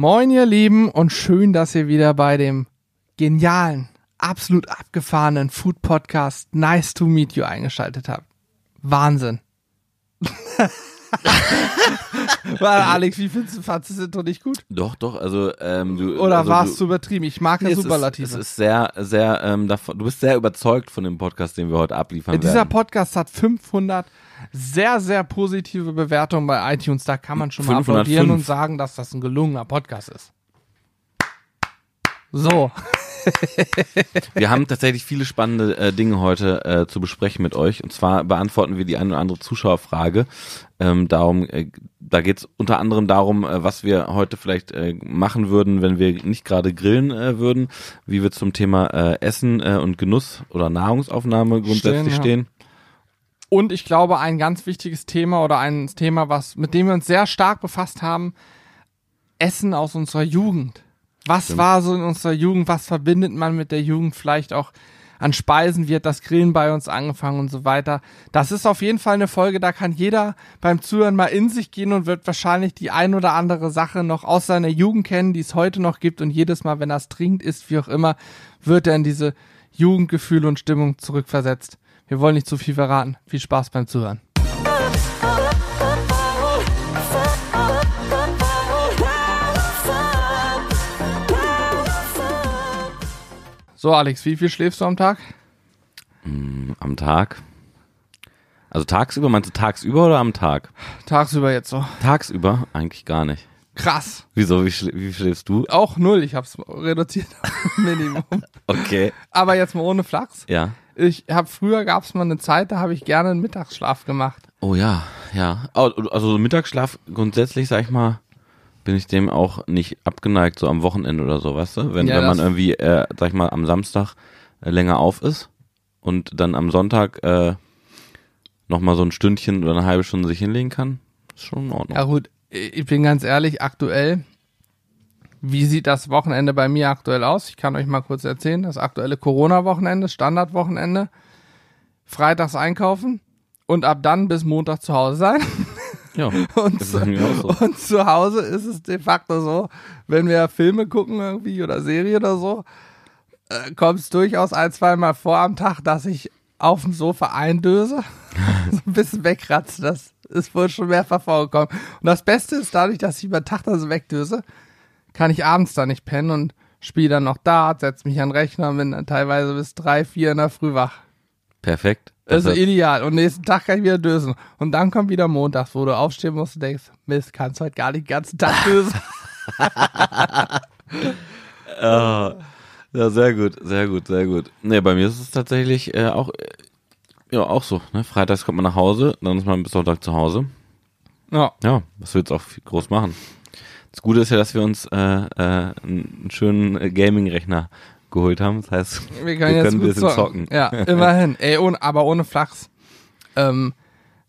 Moin, ihr Lieben, und schön, dass ihr wieder bei dem genialen, absolut abgefahrenen Food Podcast Nice to Meet You eingeschaltet habt. Wahnsinn. Alex, wie findest du, fandest du das Intro nicht gut? Doch, doch, also ähm, du Oder also, war du, es zu übertrieben? Ich mag ja Nee, es Superlative. Ist, es ist sehr, sehr, ähm, davon, du bist sehr überzeugt von dem Podcast, den wir heute abliefern Dieser werden. Podcast hat 500 sehr, sehr positive Bewertungen bei iTunes. Da kann man schon mal 505. applaudieren und sagen, dass das ein gelungener Podcast ist. So. Wir haben tatsächlich viele spannende äh, Dinge heute äh, zu besprechen mit euch. Und zwar beantworten wir die eine oder andere Zuschauerfrage. Ähm, darum, äh, da geht es unter anderem darum, äh, was wir heute vielleicht äh, machen würden, wenn wir nicht gerade grillen äh, würden, wie wir zum Thema Essen und Genuss oder Nahrungsaufnahme grundsätzlich ja. stehen. Und ich glaube, ein ganz wichtiges Thema oder ein Thema, was, mit dem wir uns sehr stark befasst haben, Essen aus unserer Jugend. Was Stimmt. war so in unserer Jugend? Was verbindet man mit der Jugend vielleicht auch an Speisen? Wie hat das Grillen bei uns angefangen und so weiter? Das ist auf jeden Fall eine Folge, da kann jeder beim Zuhören mal in sich gehen und wird wahrscheinlich die ein oder andere Sache noch aus seiner Jugend kennen, die es heute noch gibt. Und jedes Mal, wenn er es trinkt, isst, wie auch immer, wird er in diese Jugendgefühle und Stimmung zurückversetzt. Wir wollen nicht zu viel verraten. Viel Spaß beim Zuhören. So, Alex, wie viel schläfst du am Tag? Am Tag. Also tagsüber, meinst du tagsüber oder am Tag? Tagsüber jetzt so. Tagsüber eigentlich gar nicht. Krass. Wieso, wie, schl wie schläfst du? Auch null. Ich hab's reduziert Minimum. Okay. Aber jetzt mal ohne Flachs. Ja. Ich habe früher gab's mal eine Zeit, da habe ich gerne einen Mittagsschlaf gemacht. Oh ja, ja. Also so Mittagsschlaf grundsätzlich, sag ich mal, bin ich dem auch nicht abgeneigt, so am Wochenende oder so, weißt du? Wenn, Ja, wenn man irgendwie, äh, sag ich mal, am Samstag äh, länger auf ist und dann am Sonntag äh, nochmal so ein Stündchen oder eine halbe Stunde sich hinlegen kann, ist schon in Ordnung. Ja gut, ich bin ganz ehrlich, aktuell, wie sieht das Wochenende bei mir aktuell aus? Ich kann euch mal kurz erzählen. Das aktuelle Corona-Wochenende, Standardwochenende, freitags einkaufen und ab dann bis Montag zu Hause sein. Ja, Und, das zu, ist mir auch so. und zu Hause ist es de facto so, wenn wir Filme gucken irgendwie oder Serie oder so, äh, kommt es durchaus ein, zweimal vor am Tag, dass ich auf dem Sofa eindöse, so ein bisschen wegratze. Das ist wohl schon mehrfach vorgekommen. Und das Beste ist, dadurch, dass ich über den Tag da so wegdöse, kann ich abends da nicht pennen und spiele dann noch Dart, setze mich an den Rechner und bin dann teilweise bis drei, vier in der Früh wach. Perfekt. Also Das- ideal. Und nächsten Tag kann ich wieder dösen. Und dann kommt wieder Montag, wo du aufstehen musst und denkst, Mist, kannst heute gar nicht den ganzen Tag dösen. Ah, ja, sehr gut, sehr gut, sehr gut. Nee, bei mir ist es tatsächlich äh, auch, äh, ja, auch so. Ne? Freitags kommt man nach Hause, dann ist man bis Sonntag zu Hause. ja. Ja, was willst du auch groß machen? Das Gute ist ja, dass wir uns äh, äh, einen schönen äh, Gaming-Rechner geholt haben. Das heißt, Wir können jetzt ein gut bisschen zocken. zocken. Ja, immerhin. Ey, ohne, aber ohne Flachs. Ähm,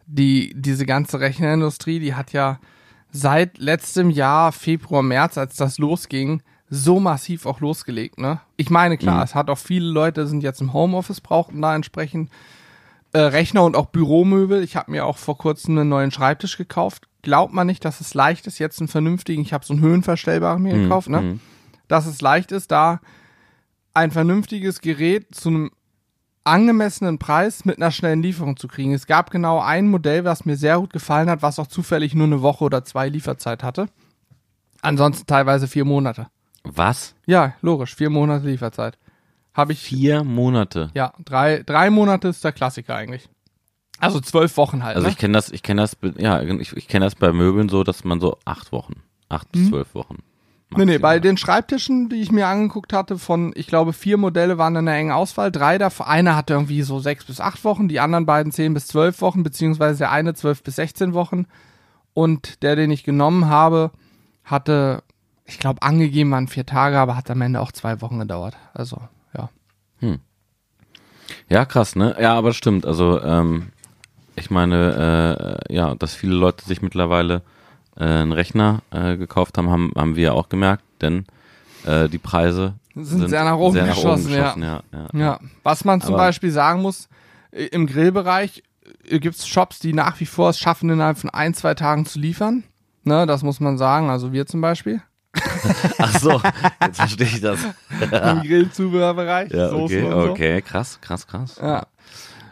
die, diese ganze Rechnerindustrie, die hat ja seit letztem Jahr, Februar, März, als das losging, so massiv auch losgelegt, ne? Ich meine, klar, Mhm. es hat auch viele Leute, sind jetzt im Homeoffice, brauchten da entsprechend äh, Rechner und auch Büromöbel. Ich habe mir auch vor kurzem einen neuen Schreibtisch gekauft. Glaubt man nicht, dass es leicht ist, jetzt einen vernünftigen, ich habe so einen höhenverstellbaren mir gekauft, ne? mhm. Dass es leicht ist, da ein vernünftiges Gerät zu einem angemessenen Preis mit einer schnellen Lieferung zu kriegen. Es gab genau ein Modell, was mir sehr gut gefallen hat, was auch zufällig nur eine Woche oder zwei Lieferzeit hatte. Ansonsten teilweise vier Monate. Was? Ja, logisch, vier Monate Lieferzeit. Habe ich, Vier Monate. ja, drei, drei Monate ist der Klassiker eigentlich. Also zwölf Wochen halt. Also ne? ich kenne das, ich kenne das, ja, ich, ich kenne das bei Möbeln so, dass man so acht Wochen, acht bis zwölf Wochen. Nee, nee, bei maximal. den Schreibtischen, die ich mir angeguckt hatte, von, ich glaube, vier Modelle waren in einer engen Auswahl. Drei davon, einer hatte irgendwie so sechs bis acht Wochen, die anderen beiden zehn bis zwölf Wochen, beziehungsweise der eine zwölf bis sechzehn Wochen. Und der, den ich genommen habe, hatte, ich glaube, angegeben waren vier Tage, aber hat am Ende auch zwei Wochen gedauert. Also, ja. Ja, krass, ne? Ja, aber stimmt. Also, ähm, ich meine, äh, ja, dass viele Leute sich mittlerweile äh, einen Rechner äh, gekauft haben, haben, haben wir ja auch gemerkt, denn äh, die Preise Sind sehr nach oben geschossen, ja. geschossen, ja. ja. Ja, was man zum Aber- Beispiel sagen muss, äh, im Grillbereich gibt es Shops, die nach wie vor es schaffen, innerhalb von ein, zwei Tagen zu liefern. Ne, das muss man sagen. Also wir zum Beispiel. Ach so, jetzt verstehe ich das. Im Grillzubehörbereich. Ja, okay, so. okay, krass, krass, krass. Ja.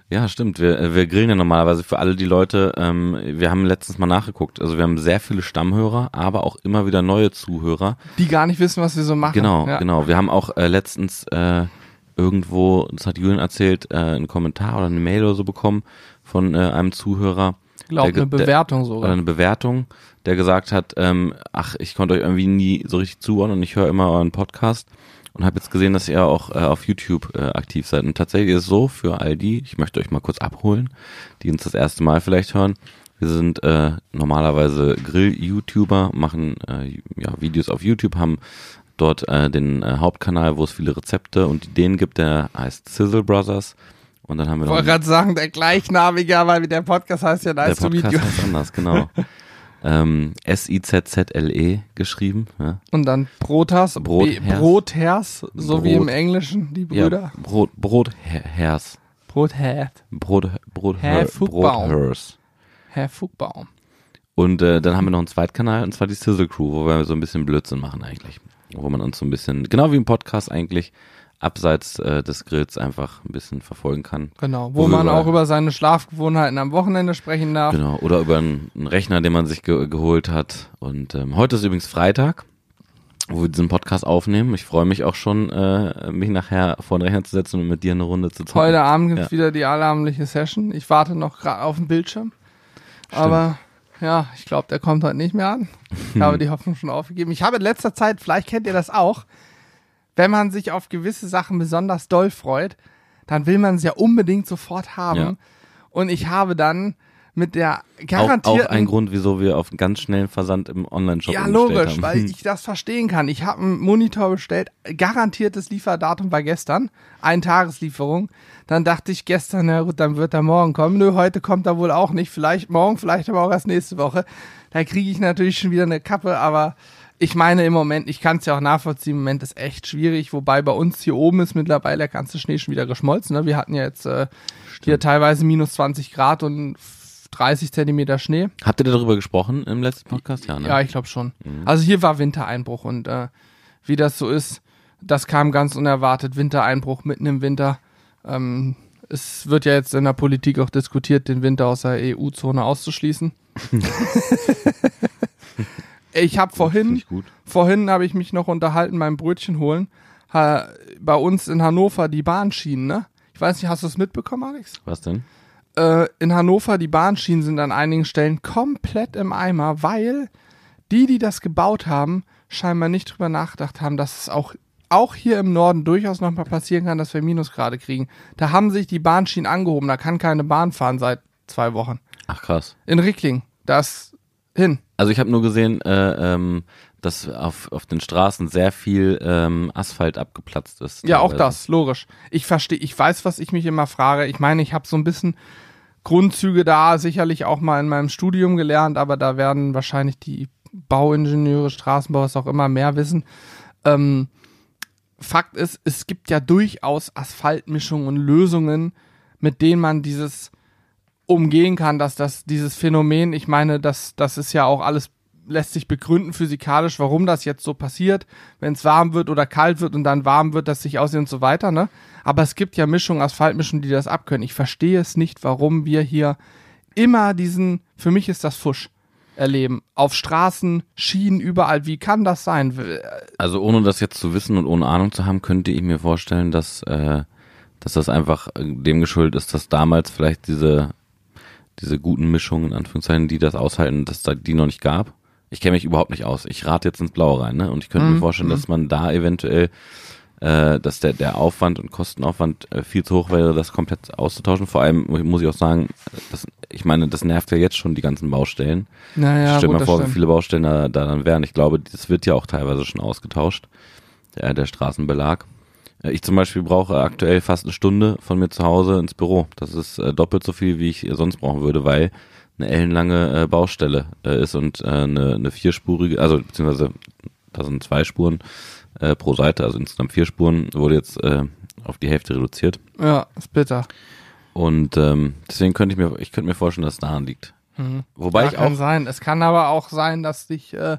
Ja, stimmt. Wir, äh, wir grillen ja normalerweise für alle die Leute. Ähm, wir haben letztens mal nachgeguckt. Also wir haben sehr viele Stammhörer, aber auch immer wieder neue Zuhörer. Die gar nicht wissen, was wir so machen. Genau, ja. genau. Wir haben auch äh, letztens äh, irgendwo, das hat Julian erzählt, äh, einen Kommentar oder eine Mail oder so bekommen von äh, einem Zuhörer. Ich glaube, eine Bewertung oder sogar. eine Bewertung, der gesagt hat, ähm, ach, ich konnte euch irgendwie nie so richtig zuhören und ich höre immer euren Podcast und habe jetzt gesehen, dass ihr auch äh, auf YouTube äh, aktiv seid. Und tatsächlich ist es so, für all die, ich möchte euch mal kurz abholen, die uns das erste Mal vielleicht hören, wir sind äh, normalerweise Grill-YouTuber, machen äh, ja, Videos auf YouTube, haben dort äh, den äh, Hauptkanal, wo es viele Rezepte und Ideen gibt, der heißt Sizzle Brothers. Und dann haben wir Ich wollte gerade sagen, der gleichnamige, weil der Podcast heißt ja der Nice to Meet Podcast You. heißt anders, genau. ähm, S-I-Z-Z-L-E geschrieben. Ja, Und dann Brotas, Brothers. Brothers, so wie Brot. im Englischen, die ja Brüder. Brot, Brothers. Brotherd, Brot, Brot, Herr Fugbaum. Brothers. Herr Fugbaum. Und äh, dann haben wir noch einen Zweitkanal, und zwar die Sizzle Crew, wo wir so ein bisschen Blödsinn machen eigentlich. Wo man uns so ein bisschen, genau wie im Podcast eigentlich, abseits äh, des Grills einfach ein bisschen verfolgen kann. Genau, Wo wo, man über- auch über seine Schlafgewohnheiten am Wochenende sprechen darf. Genau. Oder über einen, einen Rechner, den man sich ge geholt hat. Und ähm, heute ist übrigens Freitag, wo wir diesen Podcast aufnehmen. Ich freue mich auch schon, äh, mich nachher vor den Rechner zu setzen und mit dir eine Runde zu zocken. Heute Abend gibt's Ja. wieder die allabendliche Session. Ich warte noch gerade auf den Bildschirm. Aber ja, ich glaube, der kommt heute nicht mehr an. Ich habe die Hoffnung schon aufgegeben. Ich habe in letzter Zeit, vielleicht kennt ihr das auch, wenn man sich auf gewisse Sachen besonders doll freut, dann will man es ja unbedingt sofort haben. Ja. Und ich habe dann mit der auch, garantierten auch ein Grund, wieso wir auf einen ganz schnellen Versand im Online-Shop Ja, logisch, haben. weil ich das verstehen kann. Ich habe einen Monitor bestellt, garantiertes Lieferdatum war gestern, ein Tageslieferung. Dann dachte ich gestern, na gut, dann wird er morgen kommen. Nö, heute kommt er wohl auch nicht. Vielleicht morgen, vielleicht aber auch erst nächste Woche. Da kriege ich natürlich schon wieder eine Kappe, aber ich meine im Moment, ich kann es ja auch nachvollziehen, im Moment ist echt schwierig, wobei bei uns hier oben ist mittlerweile der ganze Schnee schon wieder geschmolzen. Ne? Wir hatten ja jetzt äh, hier teilweise minus 20 Grad und 30 Zentimeter Schnee. Habt ihr darüber gesprochen im letzten Podcast? Ja, ne? Ja, ich glaube schon. Also hier war Wintereinbruch und äh, wie das so ist, das kam ganz unerwartet. Wintereinbruch mitten im Winter. Ähm, es wird ja jetzt in der Politik auch diskutiert, den Winter aus der EU-Zone auszuschließen. ich habe vorhin, vorhin habe ich mich noch unterhalten beim Brötchen holen. Ha, bei uns in Hannover die Bahnschienen, ne? Ich weiß nicht, hast du es mitbekommen, Alex? Was denn? äh, in Hannover, die Bahnschienen sind an einigen Stellen komplett im Eimer, weil die, die das gebaut haben, scheinbar nicht drüber nachgedacht haben, dass es auch, auch hier im Norden durchaus nochmal passieren kann, dass wir Minusgrade kriegen. Da haben sich die Bahnschienen angehoben, da kann keine Bahn fahren seit zwei Wochen. Ach krass. In Rickling, das hin. Also ich habe nur gesehen, äh, ähm, dass auf, auf den Straßen sehr viel ähm, Asphalt abgeplatzt ist. Ja, auch das, logisch. Ich verstehe, ich weiß, was ich mich immer frage. Ich meine, ich habe so ein bisschen Grundzüge da sicherlich auch mal in meinem Studium gelernt, aber da werden wahrscheinlich die Bauingenieure, Straßenbauer es auch immer mehr wissen. Ähm, Fakt ist, es gibt ja durchaus Asphaltmischungen und Lösungen, mit denen man dieses umgehen kann, dass das dieses Phänomen, ich meine, das, das ist ja auch alles lässt sich begründen physikalisch, warum das jetzt so passiert, wenn es warm wird oder kalt wird und dann warm wird, dass sich aussieht und so weiter, ne? Aber es gibt ja Mischungen, Asphaltmischungen, die das abkönnen. Ich verstehe es nicht, warum wir hier immer diesen, für mich ist das Fusch, erleben. Auf Straßen, Schienen, überall. Wie kann das sein? W- Also ohne das jetzt zu wissen und ohne Ahnung zu haben, könnte ich mir vorstellen, dass, äh, dass das einfach äh, dem geschuldet ist, dass damals vielleicht diese, diese guten Mischungen, in Anführungszeichen, die das aushalten, dass da die noch nicht gab. Ich kenne mich überhaupt nicht aus. Ich rate jetzt ins Blaue rein, ne? Und ich könnte mir Mhm, vorstellen, dass man da eventuell, äh, dass der, der Aufwand und Kostenaufwand äh, viel zu hoch wäre, das komplett auszutauschen. Vor allem mu- muss ich auch sagen, das, ich meine, das nervt ja jetzt schon die ganzen Baustellen. Naja, Stell gut, mal das vor, wie viele Baustellen da, da dann wären. Ich glaube, das wird ja auch teilweise schon ausgetauscht, der, der Straßenbelag. Äh, Ich zum Beispiel brauche aktuell fast eine Stunde von mir zu Hause ins Büro. Das ist äh, doppelt so viel, wie ich sonst brauchen würde, weil eine ellenlange äh, Baustelle äh, ist und äh, eine, eine vierspurige, also beziehungsweise da sind zwei Spuren äh, pro Seite, also insgesamt vier Spuren, wurde jetzt äh, auf die Hälfte reduziert. Ja, ist bitter. Und ähm, deswegen könnte ich mir, ich könnte mir vorstellen, dass es daran liegt. Wobei ja, ich kann auch sein. Es kann aber auch sein, dass dich, äh,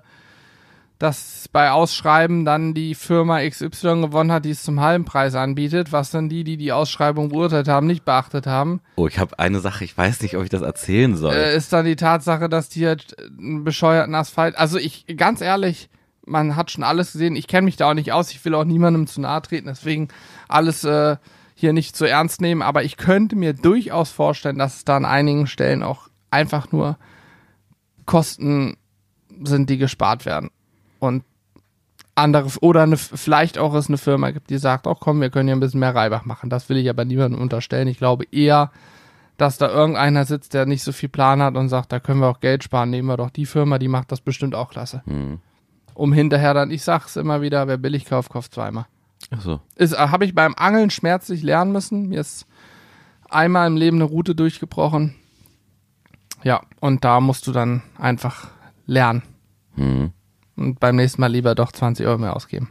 dass bei Ausschreiben dann die Firma XY gewonnen hat, die es zum halben Preis anbietet, was dann die, die die Ausschreibung beurteilt haben, nicht beachtet haben. Oh, ich habe eine Sache, ich weiß nicht, ob ich das erzählen soll. Äh, ist dann die Tatsache, dass die halt einen bescheuerten Asphalt, also ich, ganz ehrlich, man hat schon alles gesehen, ich kenne mich da auch nicht aus, ich will auch niemandem zu nahe treten, deswegen alles äh, hier nicht zu ernst nehmen, aber ich könnte mir durchaus vorstellen, dass es da an einigen Stellen auch einfach nur Kosten sind, die gespart werden und andere oder eine, vielleicht auch es eine Firma gibt, die sagt, oh komm, wir können hier ein bisschen mehr Reibach machen. Das will ich aber niemandem unterstellen. Ich glaube eher, dass da irgendeiner sitzt, der nicht so viel Plan hat und sagt, da können wir auch Geld sparen, nehmen wir doch die Firma, die macht das bestimmt auch klasse. Hm. Um hinterher dann, ich sag's immer wieder, wer billig kauft, kauft zweimal. Ach so. Ist, äh, habe ich beim Angeln schmerzlich lernen müssen. Mir ist einmal im Leben eine Route durchgebrochen. Ja, und da musst du dann einfach lernen. Hm. Und beim nächsten Mal lieber doch 20 Euro mehr ausgeben.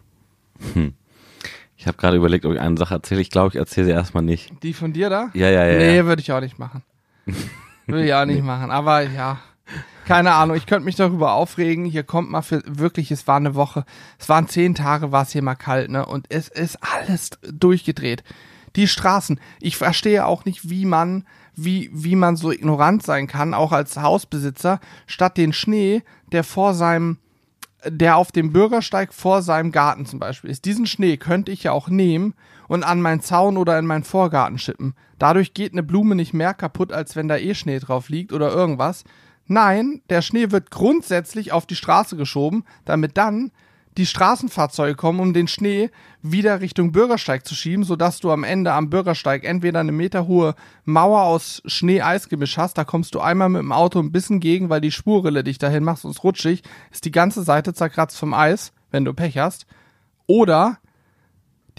Ich habe gerade überlegt, ob ich eine Sache erzähle. Ich glaube, ich erzähle sie erstmal nicht. Die von dir da? Ja, ja, ja. nee, ja. würde ich auch nicht machen. Würde ich auch nicht machen. Aber ja, keine Ahnung. Ich könnte mich darüber aufregen. Hier kommt mal für wirklich, es war eine Woche. Es waren zehn Tage, war es hier mal kalt, ne? Und es ist alles durchgedreht. Die Straßen. Ich verstehe auch nicht, wie man, wie, wie man so ignorant sein kann, auch als Hausbesitzer, statt den Schnee, der vor seinem, der auf dem Bürgersteig vor seinem Garten zum Beispiel ist. Diesen Schnee könnte ich ja auch nehmen und an meinen Zaun oder in meinen Vorgarten schippen. Dadurch geht eine Blume nicht mehr kaputt, als wenn da eh Schnee drauf liegt oder irgendwas. Nein, der Schnee wird grundsätzlich auf die Straße geschoben, damit dann die Straßenfahrzeuge kommen, um den Schnee wieder Richtung Bürgersteig zu schieben, sodass du am Ende am Bürgersteig entweder eine meterhohe Mauer aus Schnee-Eisgemisch hast, da kommst du einmal mit dem Auto ein bisschen gegen, weil die Spurrille dich dahin macht, sonst rutschig, ist die ganze Seite zerkratzt vom Eis, wenn du Pech hast. Oder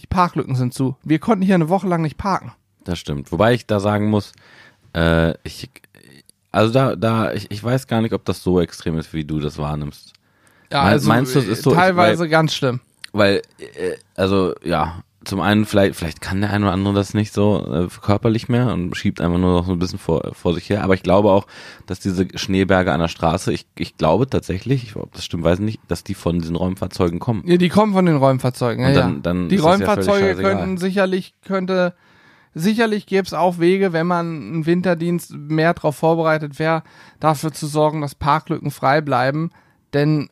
die Parklücken sind zu. Wir konnten hier eine Woche lang nicht parken. Das stimmt. Wobei ich da sagen muss, äh, ich, also da, da, ich, ich weiß gar nicht, ob das so extrem ist, wie du das wahrnimmst. Ja, also meinst du, es ist so- teilweise weil- ganz schlimm. Weil, äh, also ja, zum einen vielleicht, vielleicht kann der eine oder andere das nicht so äh, körperlich mehr und schiebt einfach nur noch so ein bisschen vor, vor sich her. Aber ich glaube auch, dass diese Schneeberge an der Straße, ich, ich glaube tatsächlich, ich, ob das stimmt, weiß ich nicht, dass die von diesen Räumfahrzeugen kommen. Ja, die kommen von den Räumfahrzeugen. Ja, dann- ja. dann die ja Räumfahrzeuge scheißegal. könnten sicherlich, könnte, sicherlich gäbe es auch Wege, wenn man ein Winterdienst mehr darauf vorbereitet wäre, dafür zu sorgen, dass Parklücken frei bleiben. Denn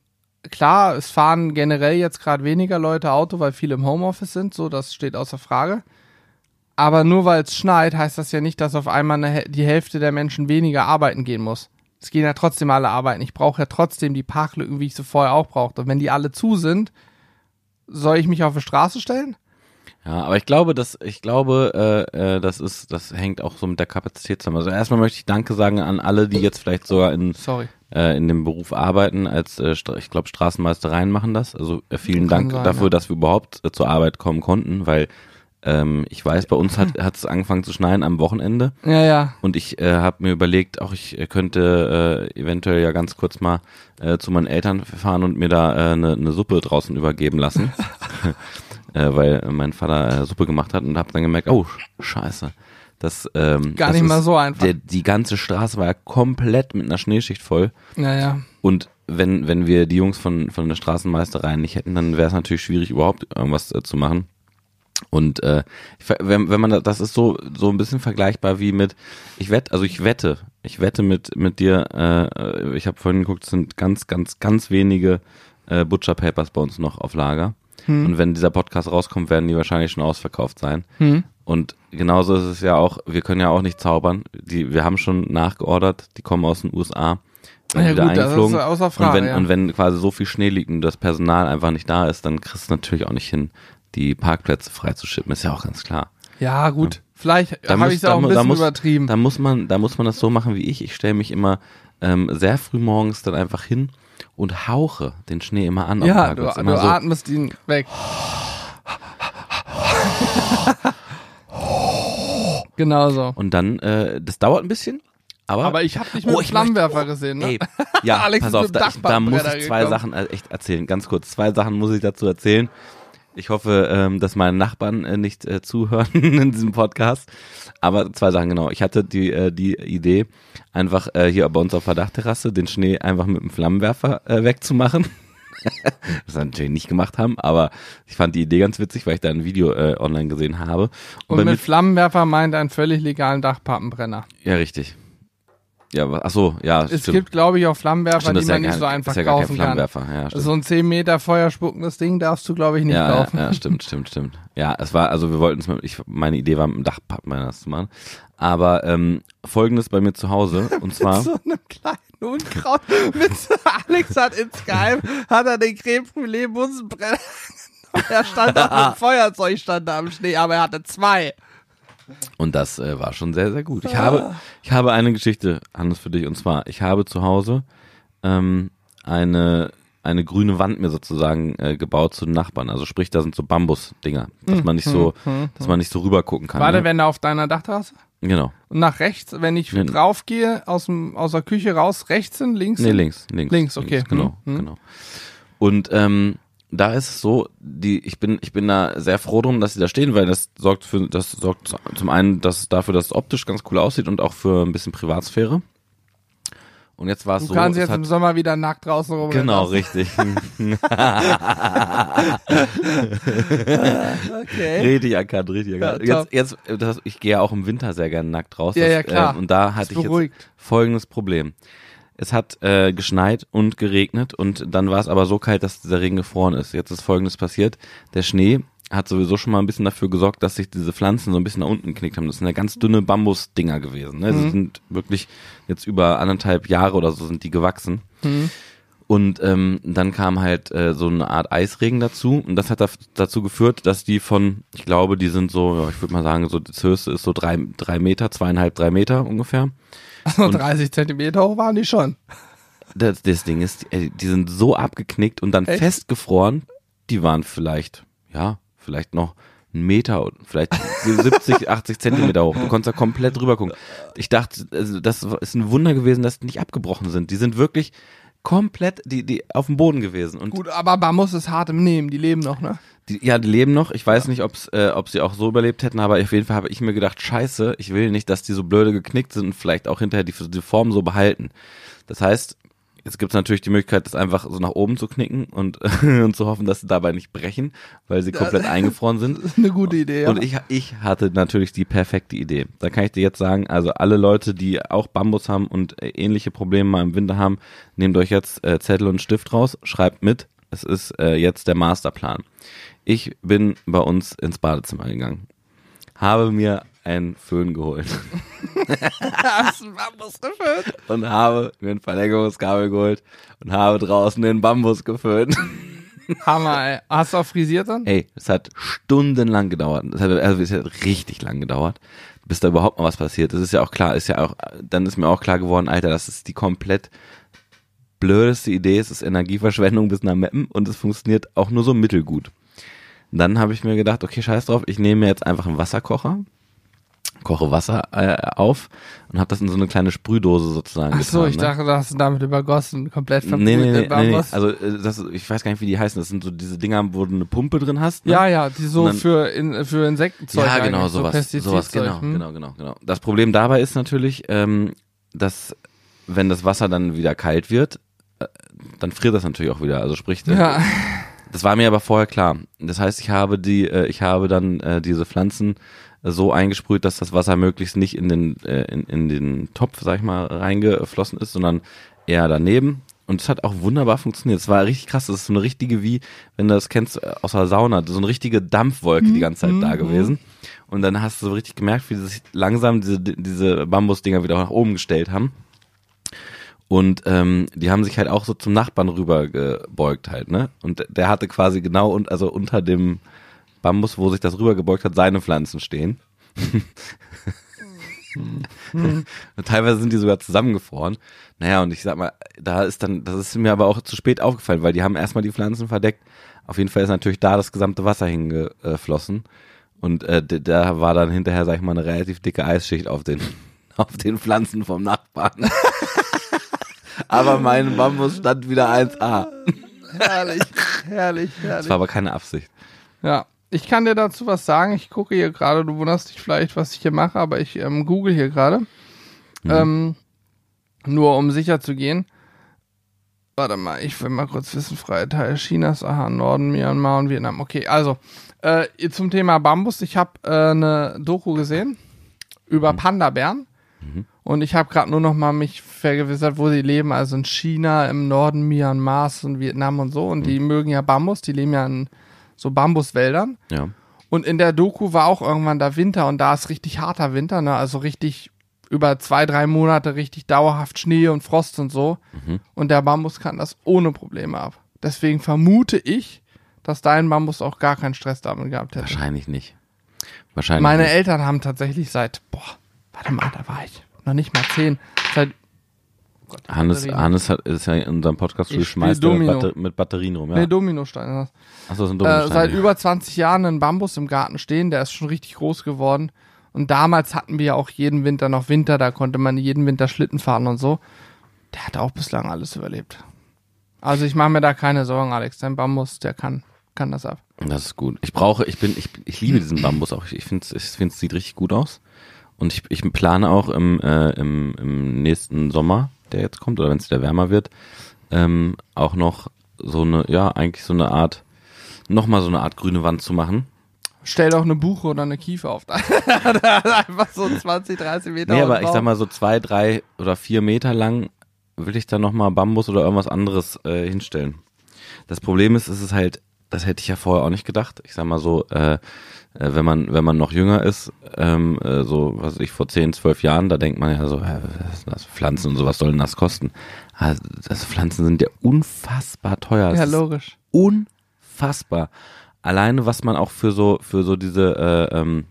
klar, es fahren generell jetzt gerade weniger Leute Auto, weil viele im Homeoffice sind, so, das steht außer Frage. Aber nur weil es schneit, heißt das ja nicht, dass auf einmal eine, die Hälfte der Menschen weniger arbeiten gehen muss. Es gehen ja trotzdem alle arbeiten. Ich brauche ja trotzdem die Parklücken, wie ich sie vorher auch brauchte. Und wenn die alle zu sind, soll ich mich auf die Straße stellen? Ja, aber ich glaube, dass ich glaube, äh, äh, das ist, das hängt auch so mit der Kapazität zusammen. Also erstmal möchte ich Danke sagen an alle, die jetzt vielleicht sogar in Sorry. Äh, in dem Beruf arbeiten, als äh, ich glaube Straßenmeistereien machen das. Also äh, vielen Dank sein, dafür, ja. dass wir überhaupt äh, zur Arbeit kommen konnten, weil ähm, ich weiß, bei uns hat hat es angefangen zu schneien am Wochenende Ja, ja. und ich äh, habe mir überlegt, auch ich äh, könnte äh, eventuell ja ganz kurz mal äh, zu meinen Eltern fahren und mir da eine äh, ne- ne Suppe draußen übergeben lassen, äh, weil mein Vater äh, Suppe gemacht hat und habe dann gemerkt, oh Scheiße, das ähm, Gar das nicht mal so einfach. Der, die ganze Straße war ja komplett mit einer Schneeschicht voll. Ja, ja. Und wenn, wenn wir die Jungs von, von der Straßenmeisterei nicht hätten, dann wäre es natürlich schwierig, überhaupt irgendwas äh, zu machen. Und äh, wenn, wenn man da, das ist so so ein bisschen vergleichbar wie mit ich wette also ich wette ich wette mit mit dir äh, ich habe vorhin geguckt es sind ganz ganz ganz wenige äh, Butcher Papers bei uns noch auf Lager und wenn dieser Podcast rauskommt werden die wahrscheinlich schon ausverkauft sein Hm. Und genauso ist es ja auch wir können ja auch nicht zaubern die wir haben schon nachgeordert die kommen aus den USA werden Ja, wieder gut, das ist eingeflogen außer Frage, und wenn ja. und wenn quasi so viel Schnee liegt und das Personal einfach nicht da ist dann kriegst du natürlich auch nicht hin die Parkplätze freizuschippen, ist ja auch ganz klar. Ja, gut. Vielleicht Da habe ich es auch ein mu- da bisschen muss- übertrieben. Da muss man, da muss man das so machen wie ich. Ich stelle mich immer ähm, sehr früh morgens dann einfach hin und hauche den Schnee immer an. ja, du, du so. atmest ihn weg. genau so. Und dann, äh, das dauert ein bisschen, aber, Aber ich habe dich mit Oh, dem ich Flammenwerfer möchte- gesehen, ne? Ey, ja, Alex pass auf, mit da, ich, da muss ich zwei gekommen. Sachen äh, echt erzählen. Ganz kurz, zwei Sachen muss ich dazu erzählen. Ich hoffe, ähm, dass meine Nachbarn äh, nicht äh, zuhören in diesem Podcast. Aber zwei Sachen genau. Ich hatte die äh, die Idee, einfach äh, hier bei uns auf der Dachterrasse den Schnee einfach mit dem Flammenwerfer äh, wegzumachen. das wir natürlich nicht gemacht haben, aber ich fand die Idee ganz witzig, weil ich da ein Video äh, online gesehen habe. Und, bei mit Flammenwerfer meint einen völlig legalen Dachpappenbrenner. ja, richtig. Ja, ach so, ja, Es stimmt. gibt, glaube ich, auch Flammenwerfer, Stimmt, die ist ja man nicht kein- so einfach ist ja gar kein kaufen kann. Ja, stimmt. So ein 10 Meter feuerspuckendes Ding darfst du, glaube ich, nicht ja, kaufen. Ja, ja, stimmt, stimmt, stimmt. Ja, es war, also wir wollten es mit, ich, meine Idee war mit dem Dachpappen das zu machen. Aber ähm, folgendes bei mir zu Hause, und zwar, so einem kleinen Unkraut. Mit Alex hat in Skype, hat er den Creme Brûlée Bunsenbrenner. Er stand auf einem Feuerzeug, stand da am Schnee, aber er hatte zwei. und das äh, war schon sehr, sehr gut. Ich habe, ich habe eine Geschichte, Hannes, für dich, und zwar, ich habe zu Hause ähm, eine eine grüne Wand mir sozusagen äh, gebaut zu den Nachbarn. Also sprich, da sind so Bambusdinger, dass man nicht so, dass man nicht so rüber gucken kann. Warte, ne? wenn er auf deiner Dachterrasse? Genau. Und nach rechts, wenn ich Nee. drauf gehe, aus, dem, aus der Küche raus, rechts hin, links Nee, hin? links, links. Links, okay. genau, Hm, hm. genau. Und ähm, da ist es so, die, ich bin, ich bin da sehr froh drum, dass sie da stehen, weil das sorgt für, das sorgt zum einen dass dafür, dass es optisch ganz cool aussieht und auch für ein bisschen Privatsphäre. Und jetzt war es Du so, kannst es jetzt hat, im Sommer wieder nackt draußen rum. genau, richtig, Okay. richtig erkannt, richtig erkannt. Ja, jetzt, jetzt, das, ich gehe ja auch im Winter sehr gerne nackt raus. Ja, das, ja, klar. Äh, und da hatte ich jetzt folgendes Problem. Es hat äh, geschneit und geregnet und dann war es aber so kalt, dass dieser Regen gefroren ist. Jetzt ist folgendes passiert. Der Schnee hat sowieso schon mal ein bisschen dafür gesorgt, dass sich diese Pflanzen so ein bisschen nach unten geknickt haben. Das sind ja ganz dünne Bambusdinger gewesen. Ne? Mhm. Die sind wirklich jetzt über anderthalb Jahre oder so sind die gewachsen. Mhm. Und ähm, dann kam halt äh, so eine Art Eisregen dazu und das hat daf- dazu geführt, dass die von, ich glaube, die sind so, ja, ich würde mal sagen, so das höchste ist so drei, drei Meter, zweieinhalb, drei Meter ungefähr. Also 30 Zentimeter hoch waren die schon. Das, das Ding ist, ey, die sind so abgeknickt und dann Echt? festgefroren, die waren vielleicht, ja, vielleicht noch einen Meter, vielleicht 70, 80 Zentimeter hoch. Du konntest da komplett drüber gucken. Ich dachte, also das ist ein Wunder gewesen, dass die nicht abgebrochen sind. Die sind wirklich komplett die, die auf dem Boden gewesen. Und Gut, aber Bambus ist hart im Nehmen, die leben noch, ne? die, ja, die leben noch. Ich weiß nicht, ob's, äh, ob sie auch so überlebt hätten, aber auf jeden Fall habe ich mir gedacht, scheiße, ich will nicht, dass die so blöde geknickt sind und vielleicht auch hinterher die, die Form so behalten. Das heißt, jetzt gibt's natürlich die Möglichkeit, das einfach so nach oben zu knicken und, und zu hoffen, dass sie dabei nicht brechen, weil sie komplett eingefroren sind. Das ist eine gute Idee, ja. Und ich, ich hatte natürlich die perfekte Idee. Da kann ich dir jetzt sagen, also alle Leute, die auch Bambus haben und äh, ähnliche Probleme mal im Winter haben, nehmt euch jetzt äh, Zettel und Stift raus, schreibt mit. Es ist äh, jetzt der Masterplan. Ich bin bei uns ins Badezimmer gegangen, habe mir einen Föhn geholt Hast du Bambus gefüllt? und habe mir ein Verlängerungskabel geholt und habe draußen den Bambus geföhnt. Hammer, ey. Hast du auch frisiert dann? Ey, es hat stundenlang gedauert. Es hat, also es hat richtig lang gedauert, bis da überhaupt mal was passiert. Das ist ja auch klar, ist ja auch, dann ist mir auch klar geworden, Alter, das ist die komplett blödeste Idee. Es ist Energieverschwendung bis nach Meppen und es funktioniert auch nur so mittelgut. Dann habe ich mir gedacht, okay, scheiß drauf, ich nehme mir jetzt einfach einen Wasserkocher, koche Wasser äh, auf und habe das in so eine kleine Sprühdose sozusagen Ach so, getan, ich ne? dachte, du hast ihn damit übergossen, komplett verbrüht Nee, nee, nee, nee, nee. Also äh, das, ich weiß gar nicht, wie die heißen. Das sind so diese Dinger, wo du eine Pumpe drin hast. Ne? ja, ja, die so dann- für, in, für Insektenzeug. Ja, genau, eigentlich, so sowas. sowas, Pestizidzeug, genau, hm? genau, genau, genau. Das Problem dabei ist natürlich, ähm, dass wenn das Wasser dann wieder kalt wird, äh, dann friert das natürlich auch wieder. Also sprich, äh, Ja, das war mir aber vorher klar. Das heißt, ich habe die, äh, ich habe dann äh, diese Pflanzen äh, so eingesprüht, dass das Wasser möglichst nicht in den, äh, in, in den Topf, sag ich mal, reingeflossen ist, sondern eher daneben. Und es hat auch wunderbar funktioniert. Es war richtig krass. Das ist so eine richtige, wie, wenn du das kennst, äh, aus der Sauna, so eine richtige Dampfwolke die ganze Zeit da gewesen. Und dann hast du so richtig gemerkt, wie sich langsam diese, diese Bambusdinger wieder nach oben gestellt haben. Und ähm, die haben sich halt auch so zum Nachbarn rüber gebeugt halt, ne? Und der hatte quasi genau und also unter dem Bambus, wo sich das rüber gebeugt hat, seine Pflanzen stehen. und teilweise sind die sogar zusammengefroren. Naja, und ich sag mal, da ist dann, das ist mir aber auch zu spät aufgefallen, weil die haben erstmal die Pflanzen verdeckt. Auf jeden Fall ist natürlich da das gesamte Wasser hingeflossen. Und äh, da war dann hinterher, sag ich mal, eine relativ dicke Eisschicht auf den, auf den Pflanzen vom Nachbarn. aber mein Bambus stand wieder 1A. herrlich, herrlich, Das herrlich. war aber keine Absicht. Ja, ich kann dir dazu was sagen. Ich gucke hier gerade, du wunderst dich vielleicht, was ich hier mache, aber ich ähm, google hier gerade. Mhm. Ähm, nur um sicher zu gehen. Warte mal, ich will mal kurz wissen, freie Teil Chinas, aha, Norden, Myanmar und Vietnam. Okay, also äh, zum Thema Bambus, ich habe äh, eine Doku gesehen über Panda-Bären und ich habe gerade nur noch mal mich vergewissert, wo sie leben, also in China, im Norden Myanmars und Vietnam und so und die mögen ja Bambus, die leben ja in so Bambuswäldern Ja. und in der Doku war auch irgendwann da Winter und da ist richtig harter Winter, ne? Also richtig über zwei, drei Monate richtig dauerhaft Schnee und Frost und so. Und der Bambus kann das ohne Probleme ab. Deswegen vermute ich, dass dein Bambus auch gar keinen Stress damit gehabt hätte. Wahrscheinlich nicht. Wahrscheinlich Meine nicht. Eltern haben tatsächlich seit, boah, warte mal, da war ich noch nicht mal zehn. Seit, Hannes, Batterien. Hannes hat, ist ja in unserem Podcast Ich schmeißt spiel er Domino. Batter mit Batterien rum. Ja. nee, Dominosteine. Achso, das sind Äh, Dominosteine. seit über 20 Jahren einen Bambus im Garten stehen, der ist schon richtig groß geworden. Und damals hatten wir auch jeden Winter noch Winter, da konnte man jeden Winter Schlitten fahren und so. Der hat auch bislang alles überlebt. Also ich mache mir da keine Sorgen, Alex. Dein Bambus, der kann, kann das ab. Das ist gut. Ich brauche, ich bin, ich, ich liebe diesen Bambus auch. Ich, ich finde, ich finde, es sieht richtig gut aus. Und ich, ich plane auch im, äh, im, im nächsten Sommer, der jetzt kommt, oder wenn es wieder wärmer wird, ähm, auch noch so eine, ja, eigentlich so eine Art, nochmal so eine Art grüne Wand zu machen. Stell doch eine Buche oder eine Kiefer auf. Da einfach so 20, 30 Meter. Nee, aber ich sag mal so zwei, drei oder vier Meter lang will ich da nochmal Bambus oder irgendwas anderes äh, hinstellen. Das Problem ist, es ist halt, das hätte ich ja vorher auch nicht gedacht. Ich sag mal so, äh, äh, wenn man, wenn man noch jünger ist, ähm, äh, so, was weiß ich, vor 10, 12 Jahren, da denkt man ja so, äh, was ist das, Pflanzen und sowas sollen das kosten. Also, das Pflanzen sind ja unfassbar teuer. Das Ja, logisch. unfassbar. Alleine, was man auch für so, für so diese, äh, ähm,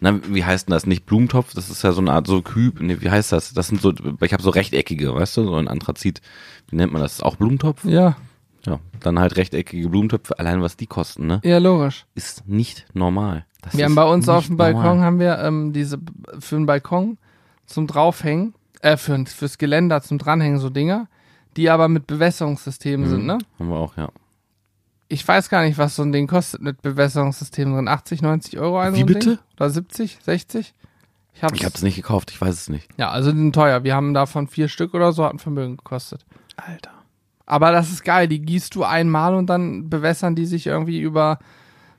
na, wie heißt denn das? Nicht Blumentopf, das ist ja so eine Art so Küb, nee, wie heißt das? Das sind so, ich habe so rechteckige, weißt du, so ein Anthrazit. Wie nennt man das? Auch Blumentopf? Ja, Ja, dann halt rechteckige Blumentöpfe, allein was die kosten, ne? ja, logisch. Ist nicht normal. Das Wir haben bei uns auf dem Balkon normal. haben wir ähm, diese für den Balkon zum draufhängen, äh für, fürs Geländer zum dranhängen so Dinger, die aber mit Bewässerungssystemen sind, ne? Haben wir auch, ja. Ich weiß gar nicht, was so ein Ding kostet mit Bewässerungssystemen drin. 80, 90 Euro ein Wie so ein bitte? Ding? Oder 70, 60? Ich hab's, Ich habe es nicht gekauft, ich weiß es nicht. Ja, also die sind teuer. Wir haben davon vier Stück oder so, hat ein Vermögen gekostet. Alter. Aber das ist geil, die gießt du einmal und dann bewässern die sich irgendwie über,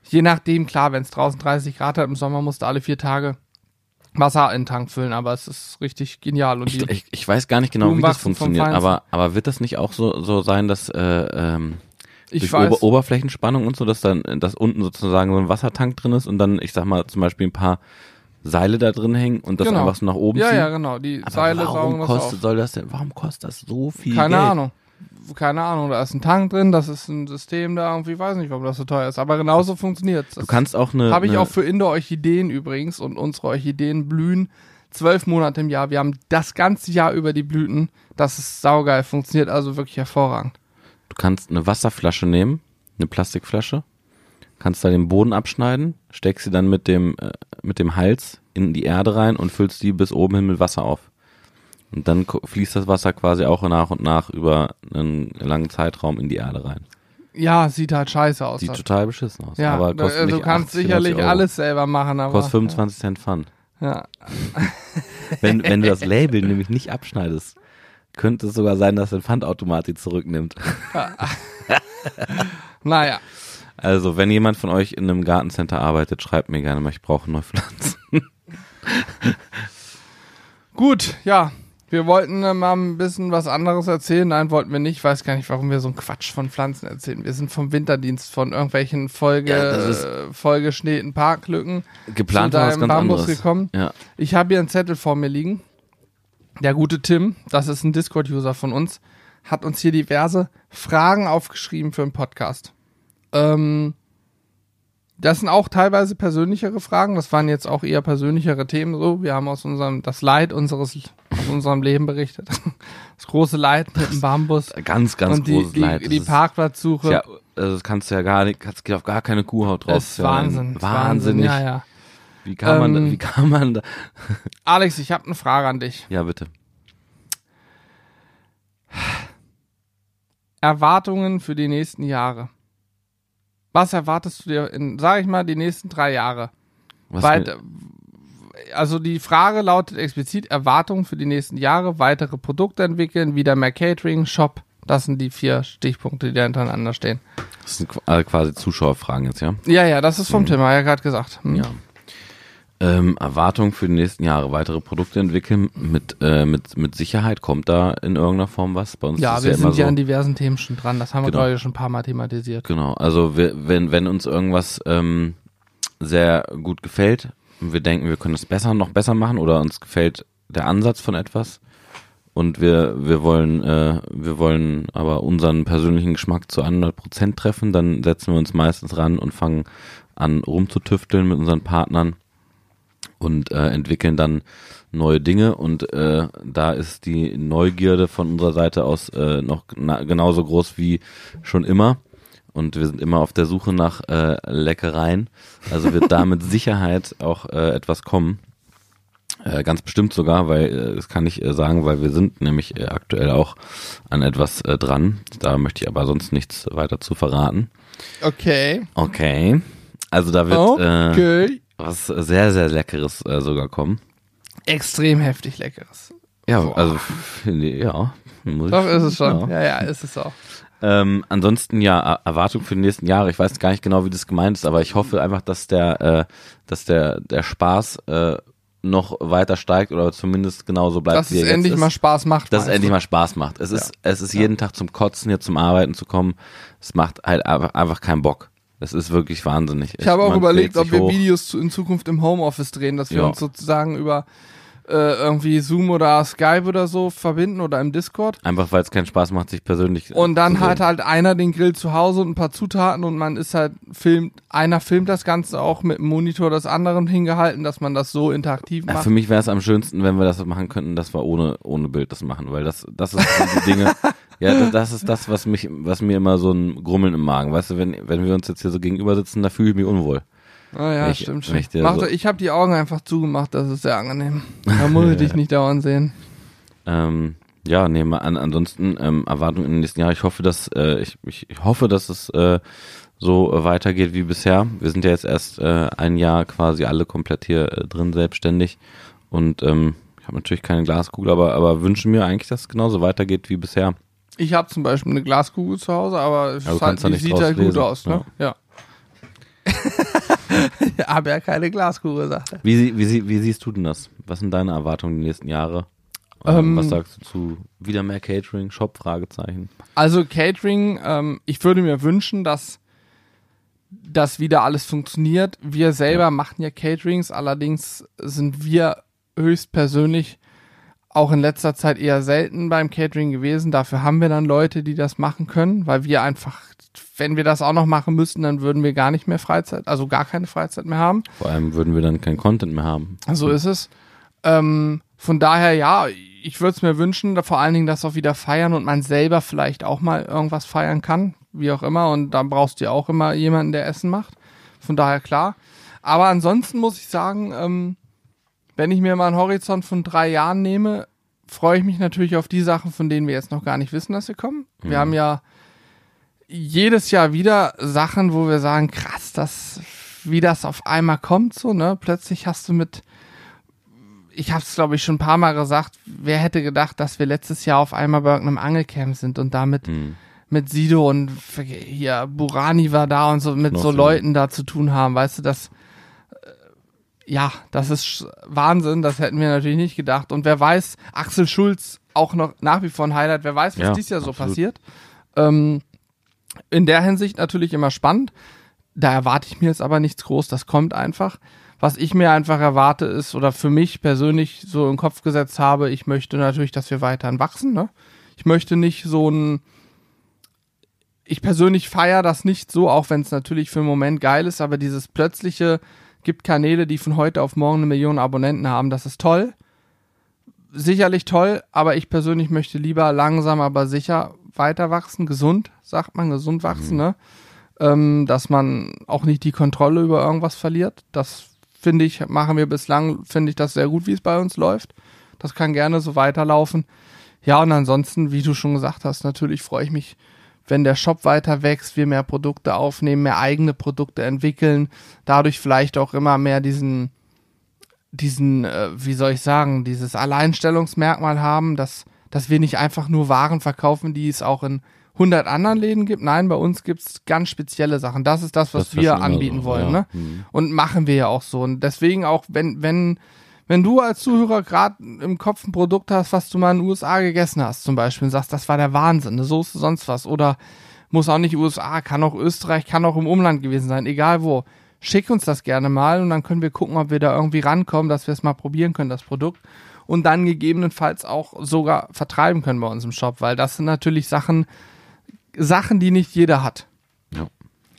je nachdem, klar, wenn es draußen 30 Grad hat, im Sommer musst du alle vier Tage Wasser in den Tank füllen, aber es ist richtig genial. Und Ich, ich, ich weiß gar nicht genau, Blumen wie das funktioniert, aber, aber wird das nicht auch so, so sein, dass äh, ähm, ich durch Ober Oberflächenspannung und so, dass dann, dass unten sozusagen so ein Wassertank drin ist und dann, ich sag mal, zum Beispiel ein paar Seile da drin hängen und das Genau. einfach so nach oben ja, ziehen. ja, genau, die Aber Seile warum saugen das kostet, auf. soll das denn, warum kostet das so viel Keine Geld? Ahnung. Keine Ahnung, da ist ein Tank drin, das ist ein System da, irgendwie weiß nicht, warum das so teuer ist, aber genauso funktioniert's. Du kannst auch eine, Habe ich eine auch für Indoor-Orchideen übrigens und unsere Orchideen blühen zwölf Monate im Jahr. Wir haben das ganze Jahr über die Blüten. Das ist saugeil, funktioniert also wirklich hervorragend. du kannst eine Wasserflasche nehmen, eine Plastikflasche, kannst da den Boden abschneiden, steckst sie dann mit dem, äh, mit dem Hals in die Erde rein und füllst die bis oben hin mit Wasser auf. Und dann fließt das Wasser quasi auch nach und nach über einen langen Zeitraum in die Erde rein. Ja, sieht halt scheiße aus. Sieht das. total beschissen aus. ja, aber kostet du nicht kannst 80, sicherlich 90 Euro. alles selber machen, aber Kostet 25 Cent Pfand. ja. Wenn, wenn du das Label nämlich nicht abschneidest, könnte es sogar sein, dass dein Pfandautomat die zurücknimmt. Naja, Also, wenn jemand von euch in einem Gartencenter arbeitet, schreibt mir gerne mal, ich brauche neue Pflanzen. gut, ja. Wir wollten äh, mal ein bisschen was anderes erzählen. Nein, wollten wir nicht. Ich weiß gar nicht, warum wir so einen Quatsch von Pflanzen erzählen. Wir sind vom Winterdienst, von irgendwelchen Folge, Ja, äh, vollgeschnitten Parklücken Geplant zu deinem Bambus anderes. gekommen. Ja. Ich habe hier einen Zettel vor mir liegen. Der gute Tim, das ist ein Discord-User von uns, hat uns hier diverse Fragen aufgeschrieben für einen Podcast. Ähm, das sind auch teilweise persönlichere Fragen. Das waren jetzt auch eher persönlichere Themen. So, wir haben aus unserem das Leid unseres aus unserem Leben berichtet. Das große Leid mit dem Bambus Ganz, ganz und die, großes die, Leid. die ist- Parkplatzsuche. Ja, also das kannst du ja gar nicht, kannst, geht auf gar keine Kuhhaut drauf. ist Wahnsinn. Wahnsinnig. Ja, ja. Wie kann man, da, Ähm, wie kann man da, Alex, ich habe eine Frage an dich. ja bitte. Erwartungen für die nächsten Jahre. Was erwartest du dir in, sag ich mal, die nächsten drei Jahre? Was Weit, mir, also die Frage lautet explizit Erwartungen für die nächsten Jahre, weitere Produkte entwickeln, wieder mehr Catering, Shop, Das sind die vier Stichpunkte, die da hintereinander stehen. Das sind äh, quasi Zuschauerfragen jetzt, ja? Ja, ja, das ist vom Thema, ja gerade gesagt. Hm. Ja. Ähm, Erwartung für die nächsten Jahre, weitere Produkte entwickeln. Mit, äh, mit, mit Sicherheit kommt da in irgendeiner Form was. Bei uns Ja, wir ja sind ja so. an diversen Themen schon dran. Das haben wir, Genau. glaube ich, schon ein paar Mal thematisiert. Genau, also wir, wenn, wenn uns irgendwas ähm, sehr gut gefällt und wir denken, wir können es besser, noch besser machen oder uns gefällt der Ansatz von etwas. Und wir, wir wollen, äh, wir wollen aber unseren persönlichen Geschmack zu 100 Prozent treffen, dann setzen wir uns meistens ran und fangen an rumzutüfteln mit unseren Partnern und äh, entwickeln dann neue Dinge. Und äh, da ist die Neugierde von unserer Seite aus äh, noch na, genauso groß wie schon immer und wir sind immer auf der Suche nach äh, Leckereien. Also wird da mit Sicherheit auch äh, etwas kommen. Äh, ganz bestimmt sogar, weil äh, das kann ich äh, sagen, weil wir sind nämlich äh, aktuell auch an etwas äh, dran. Da möchte ich aber sonst nichts weiter zu verraten. Okay. Okay. Also da wird äh, Okay. was sehr, sehr Leckeres sogar kommen. Extrem heftig leckeres. Ja, Boah. also ja. Muss Doch, ich- ist es schon. Ja. Ja, ja, ist es auch. Ähm, ansonsten ja, Er- Erwartung für die nächsten Jahre. Ich weiß gar nicht genau, wie das gemeint ist, aber ich hoffe einfach, dass der, äh, dass der, der Spaß äh, noch weiter steigt oder zumindest genauso bleibt, Dass wie es jetzt endlich ist. mal Spaß macht. dass es endlich mal Spaß macht. Es ist, es ist jeden Tag zum Kotzen, hier zum Arbeiten zu kommen. Es macht halt einfach, einfach keinen Bock. Es ist wirklich wahnsinnig. Ich habe auch überlegt, ob wir hoch. Videos in Zukunft im Homeoffice drehen, dass wir Ja. uns sozusagen über äh, irgendwie Zoom oder Skype oder so verbinden oder im Discord. Einfach weil es keinen Spaß macht, sich persönlich Und dann hat halt einer den Grill zu Hause und ein paar Zutaten und man ist halt filmt, einer filmt das Ganze auch mit dem Monitor des anderen hingehalten, dass man das so interaktiv Ja, macht. für mich wäre es am schönsten, wenn wir das machen könnten, dass wir ohne, ohne Bild das machen, weil das, das ist die Dinge, ja, das, das ist das, was mich, was mir immer so ein Grummeln im Magen, weißt du, wenn, wenn wir uns jetzt hier so gegenüber sitzen, da fühle ich mich unwohl. Ah ja, ich- stimmt, stimmt. ich Mach so- ich habe die Augen einfach zugemacht, das ist sehr angenehm. Da muss ich dich nicht dauernd sehen. Ähm, ja, nee, mal an, ansonsten ähm, Erwartungen den nächsten Jahren. Ich hoffe, dass äh, ich, ich, ich hoffe, dass es äh, so weitergeht wie bisher. Wir sind ja jetzt erst äh, ein Jahr quasi alle komplett hier äh, drin selbstständig und ähm, ich habe natürlich keine Glaskugel, aber aber wünsche mir eigentlich, dass es genauso weitergeht wie bisher. Ich habe zum Beispiel eine Glaskugel zu Hause, aber es Ja, halt, sieht halt gut lesen. aus, ne? Ja. ich habe ja keine Glaskugel, sagt er. Wie, wie, wie siehst du denn das? Was sind deine Erwartungen die nächsten Jahre? Ähm, Ähm, was sagst du zu wieder mehr Catering, Shop, Fragezeichen? Also Catering, ähm, ich würde mir wünschen, dass das wieder alles funktioniert. Wir selber machen ja Caterings, allerdings sind wir höchstpersönlich auch in letzter Zeit eher selten beim Catering gewesen. Dafür haben wir dann Leute, die das machen können, weil wir einfach, wenn wir das auch noch machen müssten, dann würden wir gar nicht mehr Freizeit, also gar keine Freizeit mehr haben. Vor allem würden wir dann kein Content mehr haben. So ist es. Ähm, von daher, ja, ich würde es mir wünschen, da vor allen Dingen das auch wieder feiern und man selber vielleicht auch mal irgendwas feiern kann, wie auch immer. Und da brauchst du ja auch immer jemanden, der Essen macht. Von daher klar. Aber ansonsten muss ich sagen, ähm, wenn ich mir mal einen Horizont von drei Jahren nehme, freue ich mich natürlich auf die Sachen, von denen wir jetzt noch gar nicht wissen, dass sie kommen. Wir haben ja jedes Jahr wieder Sachen, wo wir sagen, krass, das, wie das auf einmal kommt, so, ne? Plötzlich hast du mit, ich habe es glaube ich schon ein paar Mal gesagt, wer hätte gedacht, dass wir letztes Jahr auf einmal bei irgendeinem Angelcamp sind und damit Hm. mit Sido und hier Burani war da und so mit so Knossi. Leuten da zu tun haben, weißt du, das ja, das ist Wahnsinn, das hätten wir natürlich nicht gedacht und wer weiß, Axel Schulz auch noch nach wie vor ein Highlight, wer weiß, was Ja, dieses Jahr so absolut. passiert. Ähm, in der Hinsicht natürlich immer spannend. Da erwarte ich mir jetzt aber nichts groß, das kommt einfach. Was ich mir einfach erwarte ist, oder für mich persönlich so im Kopf gesetzt habe, ich möchte natürlich, dass wir weiterhin wachsen. Ne? Ich möchte nicht so ein, ich persönlich feiere das nicht so, auch wenn es natürlich für einen Moment geil ist, aber dieses plötzliche gibt Kanäle, die von heute auf morgen eine Million Abonnenten haben, das ist toll. Sicherlich toll, aber ich persönlich möchte lieber langsam, aber sicher weiter wachsen, gesund, sagt man, gesund wachsen, ne? Ähm, dass man auch nicht die Kontrolle über irgendwas verliert. Das finde ich, machen wir bislang, finde ich das sehr gut, wie es bei uns läuft. Das kann gerne so weiterlaufen. Ja, und ansonsten, wie du schon gesagt hast, natürlich freue ich mich, wenn der Shop weiter wächst, wir mehr Produkte aufnehmen, mehr eigene Produkte entwickeln, dadurch vielleicht auch immer mehr diesen, diesen, äh, wie soll ich sagen, dieses Alleinstellungsmerkmal haben, dass, dass wir nicht einfach nur Waren verkaufen, die es auch in 100 anderen Läden gibt. Nein, bei uns gibt's ganz spezielle Sachen. Das ist das, was Das wir anbieten so, wollen. ja. Ne? Mhm. Und machen wir ja auch so. Und deswegen auch, wenn, wenn, wenn du als Zuhörer gerade im Kopf ein Produkt hast, was du mal in den USA gegessen hast, zum Beispiel, und sagst, das war der Wahnsinn, eine Soße, sonst was, oder muss auch nicht USA, kann auch Österreich, kann auch im Umland gewesen sein, egal wo. Schick uns das gerne mal und dann können wir gucken, ob wir da irgendwie rankommen, dass wir es mal probieren können, das Produkt. Und dann gegebenenfalls auch sogar vertreiben können bei uns im Shop, weil das sind natürlich Sachen, Sachen, die nicht jeder hat. Ja.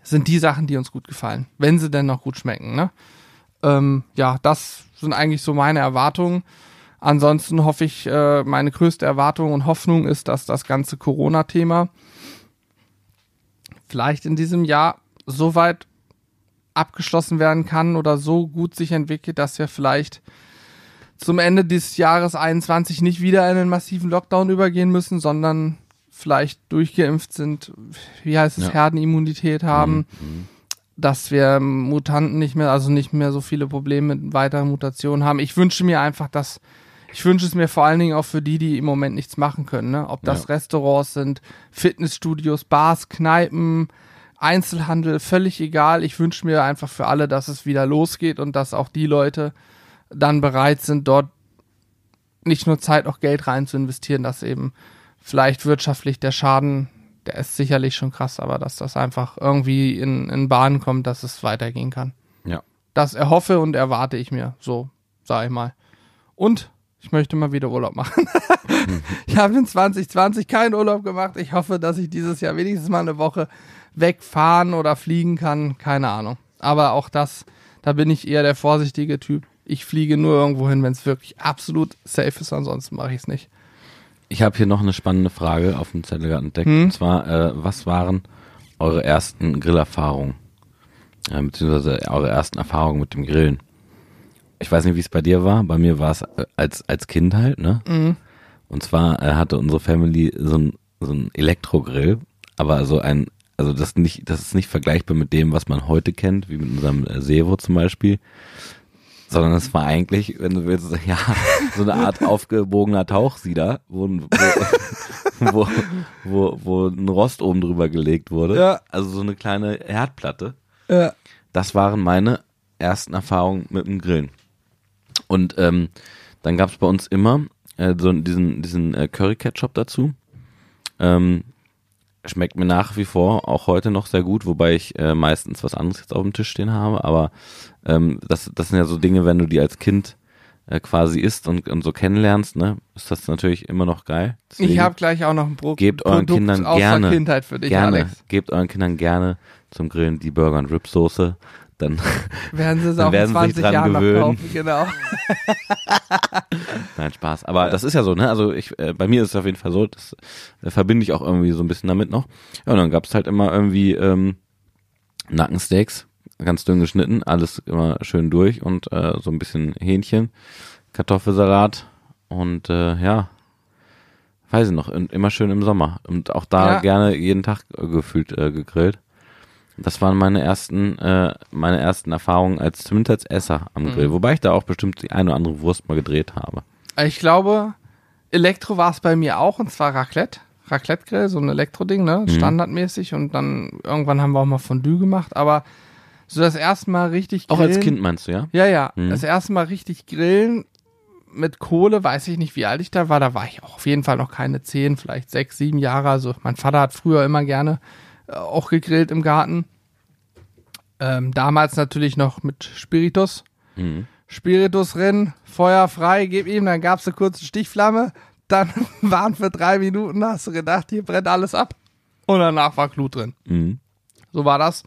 Sind die Sachen, die uns gut gefallen, wenn sie denn noch gut schmecken, ne? Ähm, ja, das sind eigentlich so meine Erwartungen. Ansonsten hoffe ich, äh, meine größte Erwartung und Hoffnung ist, dass das ganze Corona-Thema vielleicht in diesem Jahr so weit abgeschlossen werden kann oder so gut sich entwickelt, dass wir vielleicht zum Ende des Jahres 21 nicht wieder in einen massiven Lockdown übergehen müssen, sondern vielleicht durchgeimpft sind, wie heißt es, Ja. Herdenimmunität haben, Mhm. Dass wir Mutanten nicht mehr, also nicht mehr so viele Probleme mit weiteren Mutationen haben. Ich wünsche mir einfach, dass ich wünsche es mir vor allen Dingen auch für die, die im Moment nichts machen können, ne? Ob das Ja. Restaurants sind, Fitnessstudios, Bars, Kneipen, Einzelhandel, völlig egal. Ich wünsche mir einfach für alle, dass es wieder losgeht und dass auch die Leute dann bereit sind, dort nicht nur Zeit, auch Geld rein zu investieren, dass eben vielleicht wirtschaftlich der Schaden, der ist sicherlich schon krass, aber dass das einfach irgendwie in, in Bahnen kommt, dass es weitergehen kann. Ja. Das erhoffe und erwarte ich mir, so sage ich mal. Und ich möchte mal wieder Urlaub machen. ich habe in 2020 keinen Urlaub gemacht. Ich hoffe, dass ich dieses Jahr wenigstens mal eine Woche wegfahren oder fliegen kann. Keine Ahnung. Aber auch das, da bin ich eher der vorsichtige Typ. Ich fliege nur irgendwo hin, wenn es wirklich absolut safe ist. Ansonsten mache ich es nicht. Ich habe hier noch eine spannende Frage auf dem Zettel entdeckt. Hm? Und zwar, äh, was waren eure ersten Grillerfahrungen? Äh, beziehungsweise eure ersten Erfahrungen mit dem Grillen? Ich weiß nicht, wie es bei dir war. Bei mir war es äh, als, als Kind halt, ne? Mhm. Und zwar äh, hatte unsere Family so ein, so ein Elektrogrill, aber so ein, also das nicht, das ist nicht vergleichbar mit dem, was man heute kennt, wie mit unserem äh, Sevo zum Beispiel. Sondern es war eigentlich, wenn du willst, ja, so eine Art aufgebogener Tauchsieder, wo, ein- wo, wo, wo, wo ein Rost oben drüber gelegt wurde. Ja. Also so eine kleine Herdplatte. Ja. Das waren meine ersten Erfahrungen mit dem Grillen. Und ähm, dann gab es bei uns immer äh, so diesen, diesen äh, Curry-Ketchup dazu. Ähm, schmeckt mir nach wie vor auch heute noch sehr gut, wobei ich äh, meistens was anderes jetzt auf dem Tisch stehen habe. Aber ähm, das, das sind ja so Dinge, wenn du die als Kind äh, quasi isst und, und so kennenlernst, ne, ist das natürlich immer noch geil. Ich Deswegen habe gleich auch noch ein Pro Gebt euren Produkt Kindern aus gerne- der Kindheit für dich, gerne, Alex. gebt euren Kindern gerne zum Grillen die Burger und Rib Soße. Dann Werden sie es auch werden in sie sich 20 dran Jahren gewöhnen. kaufen, genau. Nein, Spaß. Aber das ist ja so, ne? Also ich, äh, bei mir ist es auf jeden Fall so, das äh, verbinde ich auch irgendwie so ein bisschen damit noch. Ja, und dann gab's halt immer irgendwie ähm, Nackensteaks, ganz dünn geschnitten, alles immer schön durch und äh, so ein bisschen Hähnchen, Kartoffelsalat und äh, ja, weiß ich noch, immer schön im Sommer. Und auch da Ja. gerne jeden Tag äh, gefühlt äh, gegrillt. Das waren meine ersten, äh, meine ersten Erfahrungen als zumindest als Esser am Grill, wobei ich da auch bestimmt die eine oder andere Wurst mal gedreht habe. Ich glaube, Elektro war es bei mir auch, und zwar Raclette. Raclette-Grill, so ein Elektro-Ding, ne? Mhm. Standardmäßig. Und dann irgendwann haben wir auch mal Fondue gemacht. Aber so das erste Mal richtig Auch grillen. als Kind meinst du, ja? Ja, ja. Mhm. Das erste Mal richtig grillen mit Kohle, weiß ich nicht, wie alt ich da war. Da war ich auch auf jeden Fall noch keine zehn, vielleicht sechs, sieben Jahre. Also mein Vater hat früher immer gerne äh, auch gegrillt im Garten. Ähm, damals natürlich noch mit Spiritus. Mhm. Spiritus rennen, Feuer frei, gib ihm, dann gab's eine kurze Stichflamme, dann waren für drei Minuten, hast du gedacht, hier brennt alles ab. Und danach war Glut drin. Mhm. So war das.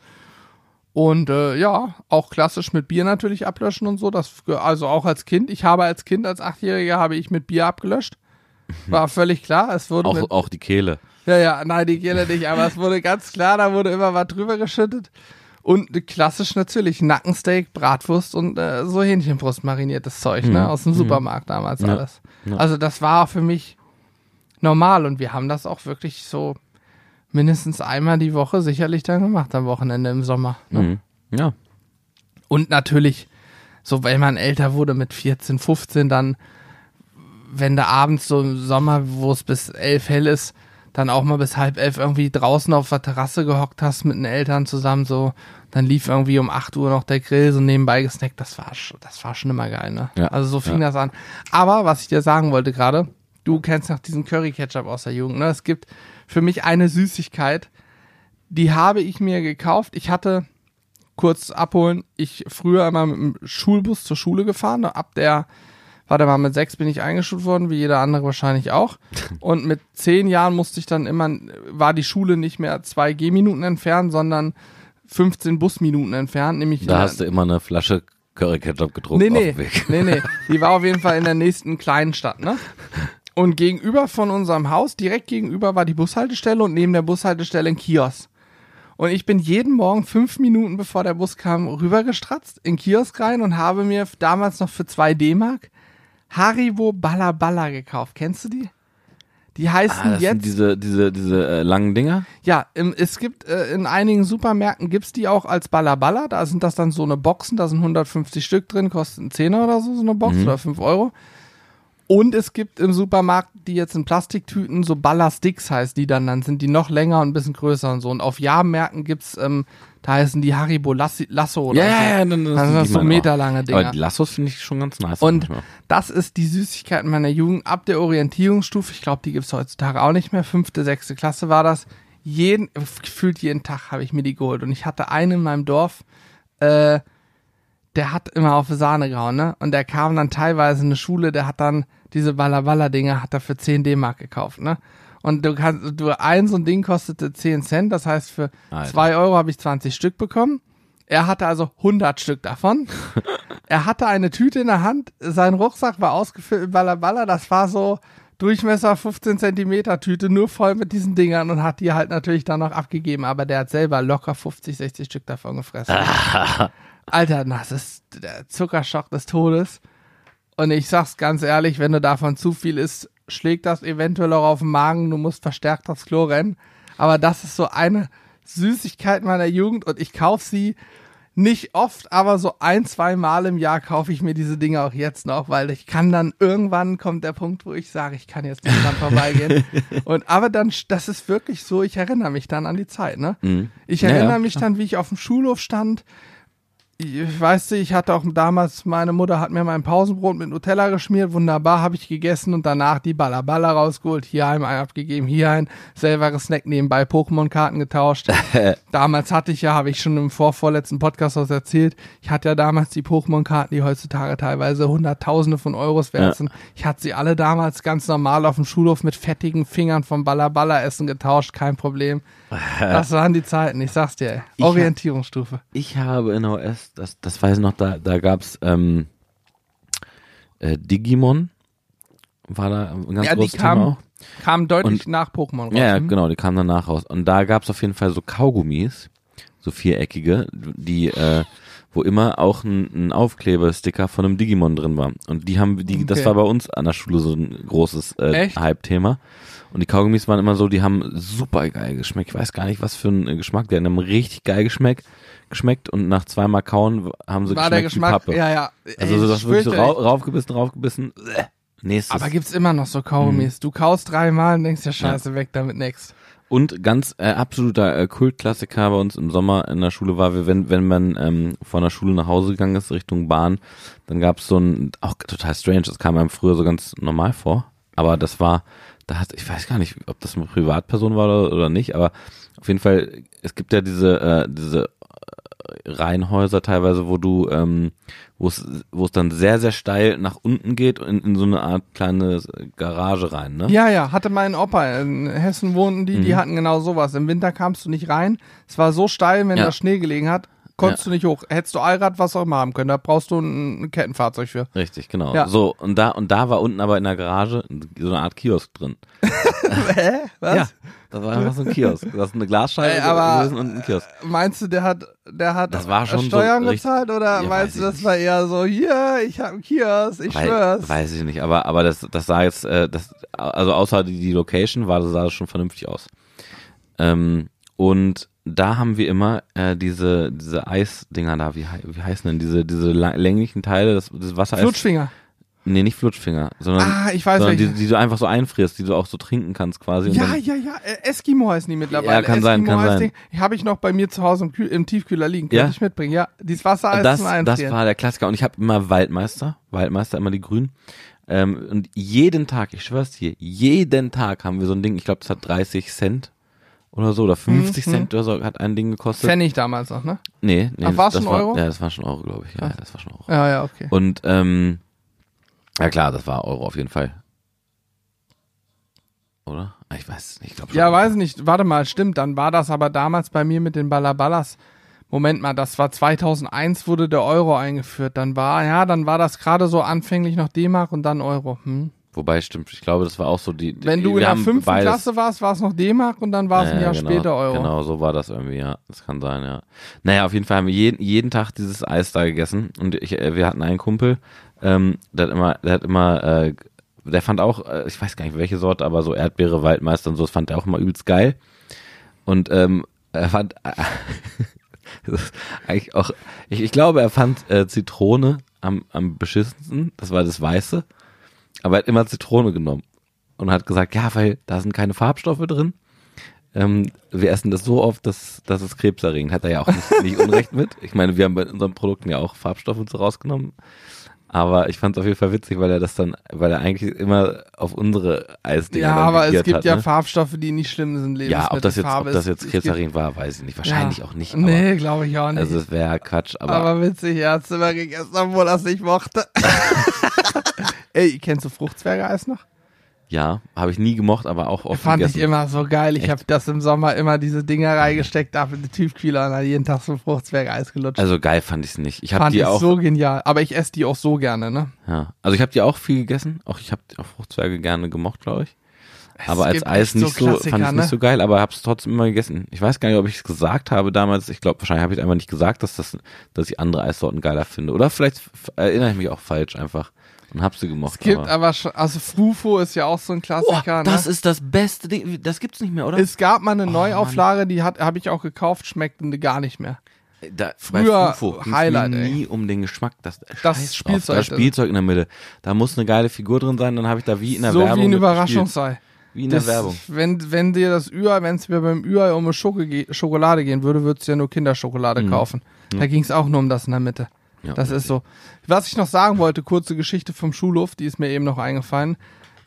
Und äh, ja, auch klassisch mit Bier natürlich ablöschen und so. Das, also auch als Kind. Ich habe als Kind, als Achtjähriger, habe ich mit Bier abgelöscht. War völlig klar. Es wurde mit, Auch, auch die Kehle. ja, ja, nein, die Kehle nicht, aber es wurde ganz klar, da wurde immer was drüber geschüttet. Und klassisch natürlich Nackensteak, Bratwurst und äh, so Hähnchenbrust mariniertes Zeug, ne? Aus dem Supermarkt damals Mhm. Ja. alles. Ja. Also das war für mich normal und wir haben das auch wirklich so mindestens einmal die Woche sicherlich dann gemacht am Wochenende im Sommer. Ne? Mhm. Ja. Und natürlich, so wenn man älter wurde mit 14, 15, dann wenn du abends so im Sommer, wo es bis elf hell ist, dann auch mal bis halb elf irgendwie draußen auf der Terrasse gehockt hast mit den Eltern zusammen, so, dann lief irgendwie um acht Uhr noch der Grill so nebenbei gesnackt, das war, schon- das war schon immer geil, ne? Ja, Also so fing ja. das an. Aber was ich dir sagen wollte gerade, du kennst noch diesen Curry-Ketchup aus der Jugend, ne? Es gibt für mich eine Süßigkeit, die habe ich mir gekauft. Ich hatte, kurz abholen, ich früher immer mit dem Schulbus zur Schule gefahren. Ab der, warte mal, mit sechs bin ich eingeschult worden, wie jeder andere wahrscheinlich auch. Und mit zehn Jahren musste ich dann immer, war die Schule nicht mehr zwei Gehminuten entfernt, sondern 15 Busminuten entfernt, nämlich Da hast du immer eine Flasche Curry Ketchup gedruckt Nee, auf nee, dem Weg. nee, nee. Die war auf jeden Fall in der nächsten kleinen Stadt, ne? Und gegenüber von unserem Haus, direkt gegenüber war die Bushaltestelle und neben der Bushaltestelle ein Kiosk. Und ich bin jeden Morgen fünf Minuten bevor der Bus kam rübergestratzt in den Kiosk rein und habe mir damals noch für zwei D-Mark Haribo Balla Balla gekauft. Kennst du die? Die Ah, heißen das sind jetzt diese, diese, diese äh, langen Dinger. ja, im, es gibt äh, in einigen Supermärkten gibt's die auch als Ballaballa. Da sind das dann so eine Boxen, da sind 150 Stück drin, einen Zehner oder so, so eine Box oder 5 Euro. Und es gibt im Supermarkt die jetzt in Plastiktüten, so Ballersticks heißt die dann, dann sind die noch länger und ein bisschen größer und so. Und auf Jahrmärkten gibt's, ähm, da heißen die Haribo Lassi, Lasso oder so. dann, dann, Das sind das so meterlange Dinger. Aber die Lassos finde ich schon ganz nice. Und manchmal. das ist die Süßigkeit meiner Jugend ab der Orientierungsstufe. Ich glaube, die gibt's heutzutage auch nicht mehr. Fünfte, sechste Klasse war das. Jeden, gefühlt jeden Tag habe ich mir die geholt. Und ich hatte einen in meinem Dorf, äh, der hat immer auf Sahne gehauen, ne? Und der kam dann teilweise in eine Schule, der hat dann diese Balla-Balla-Dinger, hat er für 10 D-Mark gekauft, ne? Und du kannst, du, ein so ein Ding kostete 10 Cent, das heißt für Alter. 2 Euro habe ich 20 Stück bekommen. Er hatte also 100 Stück davon. er hatte eine Tüte in der Hand, sein Rucksack war ausgefüllt mit Balla Balla, das war so Durchmesser 15 Zentimeter Tüte, nur voll mit diesen Dingern und hat die halt natürlich dann noch abgegeben, aber der hat selber locker 50, 60 Stück davon gefressen. Alter, das ist der Zuckerschock des Todes. Und ich sag's ganz ehrlich, wenn du davon zu viel isst, schlägt das eventuell auch auf den Magen, du musst verstärkt aufs Klo rennen. Aber das ist so eine Süßigkeit meiner Jugend und ich kauf sie nicht oft, aber so ein, zwei Mal im Jahr kaufe ich mir diese Dinge auch jetzt noch, weil ich kann dann irgendwann kommt der Punkt, wo ich sage, ich kann jetzt nicht dran vorbeigehen. Und aber dann, das ist wirklich so, ich erinnere mich dann an die Zeit, ne? Mhm. Ich erinnere ja, mich dann, wie ich auf dem Schulhof stand. Ich weiß nicht, ich hatte auch damals, meine Mutter hat mir mein Pausenbrot mit Nutella geschmiert, wunderbar, habe ich gegessen und danach die Balla Balla rausgeholt, hier ein abgegeben, hier ein selber gesnackt, nebenbei Pokémon-Karten getauscht. damals hatte ich ja, habe ich schon im vorvorletzten Podcast was erzählt, ich hatte ja damals die Pokémon-Karten, die heutzutage teilweise Hunderttausende von Euros wert Ja. sind. Ich hatte sie alle damals ganz normal auf dem Schulhof mit fettigen Fingern vom Balla Balla essen getauscht, kein Problem. Das waren die Zeiten, ich sag's dir. ey. Ich hab- Orientierungsstufe. Ich habe in OS, das, das weiß ich noch, da, da gab's ähm, äh, Digimon. War da ein ganz Ja, die großes kam- Thema auch. Kam deutlich nach Pokémon raus. Ja, ja, hm? genau, die kamen danach raus. Und da gab's auf jeden Fall so Kaugummis, so viereckige, die, äh, wo immer auch ein, ein Aufklebesticker von einem Digimon drin war. Und die haben, die, das Okay. war bei uns an der Schule so ein großes äh? Hype-Thema. Und die Kaugummis waren immer so, die haben super geil geschmeckt. Ich weiß gar nicht, was für ein äh, Geschmack. Die haben richtig geil geschmeckt, geschmeckt und nach zweimal kauen haben sie War der geschmeckt Geschmack, wie Pappe. ja, ja. Also Ey, so, das wirklich so schwöre rau ich. raufgebissen, raufgebissen. Nächstes. Aber gibt's immer noch so Kaugummis. Du kaust dreimal und denkst dir, scheiße, weg damit nix. Und ganz äh, absoluter äh, Kultklassiker bei uns im Sommer in der Schule war, wenn, wenn man ähm, von der Schule nach Hause gegangen ist, Richtung Bahn, dann gab's so ein, auch total strange, das kam einem früher so ganz normal vor, aber das war, da hat, ich weiß gar nicht, ob das eine Privatperson war oder, oder nicht, aber auf jeden Fall, es gibt ja diese, äh, diese äh, Reihenhäuser teilweise, wo du, ähm, wo es, wo es dann sehr, sehr steil nach unten geht und in, in so eine Art kleine Garage rein, ne? Ja, ja, hatte mein Opa in Hessen wohnten die, Mhm. die hatten genau sowas. Im Winter kamst du nicht rein. Es war so steil, wenn Ja. da Schnee gelegen hat, konntest du nicht hoch. Hättest du Allrad, was auch immer haben können. Da brauchst du ein, ein Kettenfahrzeug für. Richtig, genau. Ja. So, und da, und da war unten aber in der Garage so eine Art Kiosk drin. Hä? Was? Ja, da war einfach so ein Kiosk. Das ist eine Glasscheibe Ey, aber- und ein Kiosk. Meinst du, der hat, der hat Das war schon so Steuern richtig- gezahlt oder Ja, meinst weiß du, das nicht. war eher so, hier, ich hab einen Kiosk, ich Wei- schwör's. weiß ich nicht, aber, aber das, das sah jetzt, äh, das, also außer die, die Location war, sah das schon vernünftig aus. Ähm, und da haben wir immer äh, diese, diese Eisdinger da, wie, wie heißen denn diese, diese länglichen Teile, das, das Wassereis? Flutschfinger. Nee, nicht Flutschfinger, sondern, Ah, ich weiß sondern die, die du einfach so einfrierst, die du auch so trinken kannst quasi. Ja, ja, ja. äh, Eskimo heißen die mittlerweile. Ja, kann sein, Eskimo kann heißt sein. Habe ich noch bei mir zu Hause im, Kühl im Tiefkühler liegen. Könnte Ja? ich mitbringen. Ja, dieses Wasser das, zum das Einfrieren. war der Klassiker. Und ich habe immer Waldmeister, Waldmeister, immer die Grünen. Ähm, und jeden Tag, ich schwör's dir, jeden Tag haben wir so ein Ding, ich glaube, das hat 30 Cent oder so, oder 50 Mhm. Cent oder so, hat ein Ding gekostet. Pfennig damals noch, ne? Nee, nee. Ach, war's das schon war, Euro? Ja, das war schon Euro, glaube ich. Ja, das war schon Euro. Ja, ja, okay. Und, ähm, ja klar, das war Euro auf jeden Fall. Oder? Ah, Ich weiß es nicht, ich glaube. Ja, weiß nicht. Warte mal, stimmt. Dann war das aber damals bei mir mit den Ballaballas. Moment mal, das war 2001 wurde der Euro eingeführt. Dann war, ja, dann war das gerade so anfänglich noch D-Mark und dann Euro. Hm. Wobei, stimmt, ich glaube, das war auch so die. die Wenn du in der fünften beides- Klasse warst, war es noch D-Mark und dann war es Ja, ein ja, Jahr genau, später Euro. Genau, so war das irgendwie, ja. Das kann sein, ja. Naja, auf jeden Fall haben wir jeden, jeden Tag dieses Eis da gegessen und ich, äh, wir hatten einen Kumpel, ähm, der hat immer, der hat immer, äh, der fand auch, äh, ich weiß gar nicht welche Sorte, aber so Erdbeere, Waldmeister und so, das fand er auch immer übelst geil. Und ähm, er fand, ist eigentlich auch, ich, ich glaube, er fand äh, Zitrone am, am beschissensten, das war das Weiße, aber er hat immer Zitrone genommen und hat gesagt, ja, weil da sind keine Farbstoffe drin. Ähm, wir essen das so oft, dass, dass es krebserregend. Hat er ja auch nicht, nicht Unrecht mit. Ich meine, wir haben bei unseren Produkten ja auch Farbstoffe so rausgenommen. Aber ich fand es auf jeden Fall witzig, weil er das dann, weil er eigentlich immer auf unsere Eisdinger Ja, aber es gibt hat, ja ne? Farbstoffe, die nicht schlimm sind. Ja, ob das jetzt, ob Lebensmittelfarbe das jetzt es krebserregend war, weiß ich nicht. Wahrscheinlich ja. auch nicht. Aber, Nee, glaube ich auch nicht. Also es wäre Quatsch, aber, aber, witzig, er hat immer gegessen, obwohl er es nicht mochte. Ey, kennst du Fruchtzwergeeis noch? ja, habe ich nie gemocht, aber auch oft Fand gegessen. ich immer so geil. Ich habe das im Sommer immer diese Dinger reingesteckt, da in den Tiefkühler und dann jeden Tag so Fruchtzwergeis gelutscht. Also geil fand ich es nicht. Ich habe Fand die ich auch so genial. Aber ich esse die auch so gerne, ne? Ja, also ich habe die auch viel gegessen. Auch ich habe auch Fruchtzwerge gerne gemocht, glaube ich. Aber als Eis so nicht so, Klassiker, fand ich ne? nicht so geil, aber habe es trotzdem immer gegessen. Ich weiß gar nicht, ob ich es gesagt habe damals. Ich glaube, wahrscheinlich habe ich einfach nicht gesagt, dass das, dass ich andere Eissorten geiler finde. Oder vielleicht erinnere ich mich auch falsch einfach und habe sie gemocht. Es gibt aber aber schon, also Frufo ist ja auch so ein Klassiker, das ne? ist das beste Ding. Das gibt's nicht mehr, oder? Es gab mal eine Oh, Neuauflage, die hat habe ich auch gekauft, schmeckte gar nicht mehr. da, früher Highlight, ey. nie um den Geschmack. Das, Das Scheiß drauf. Spielzeug Das. Spielzeug in der Mitte. Da muss eine geile Figur drin sein. Dann habe ich da wie in der so Werbung wie ein. Überraschungsei. Wie in der Das, Werbung. Wenn, wenn dir das Ü-Ei, wenn es mir beim Ü-Ei um eine Schokolade gehen würde, würdest du ja nur Kinderschokolade kaufen. Da ging es auch nur um das in der Mitte. Mhm. Ja, das ist so. Was ich noch sagen wollte, kurze Geschichte vom Schulhof, die ist mir eben noch eingefallen,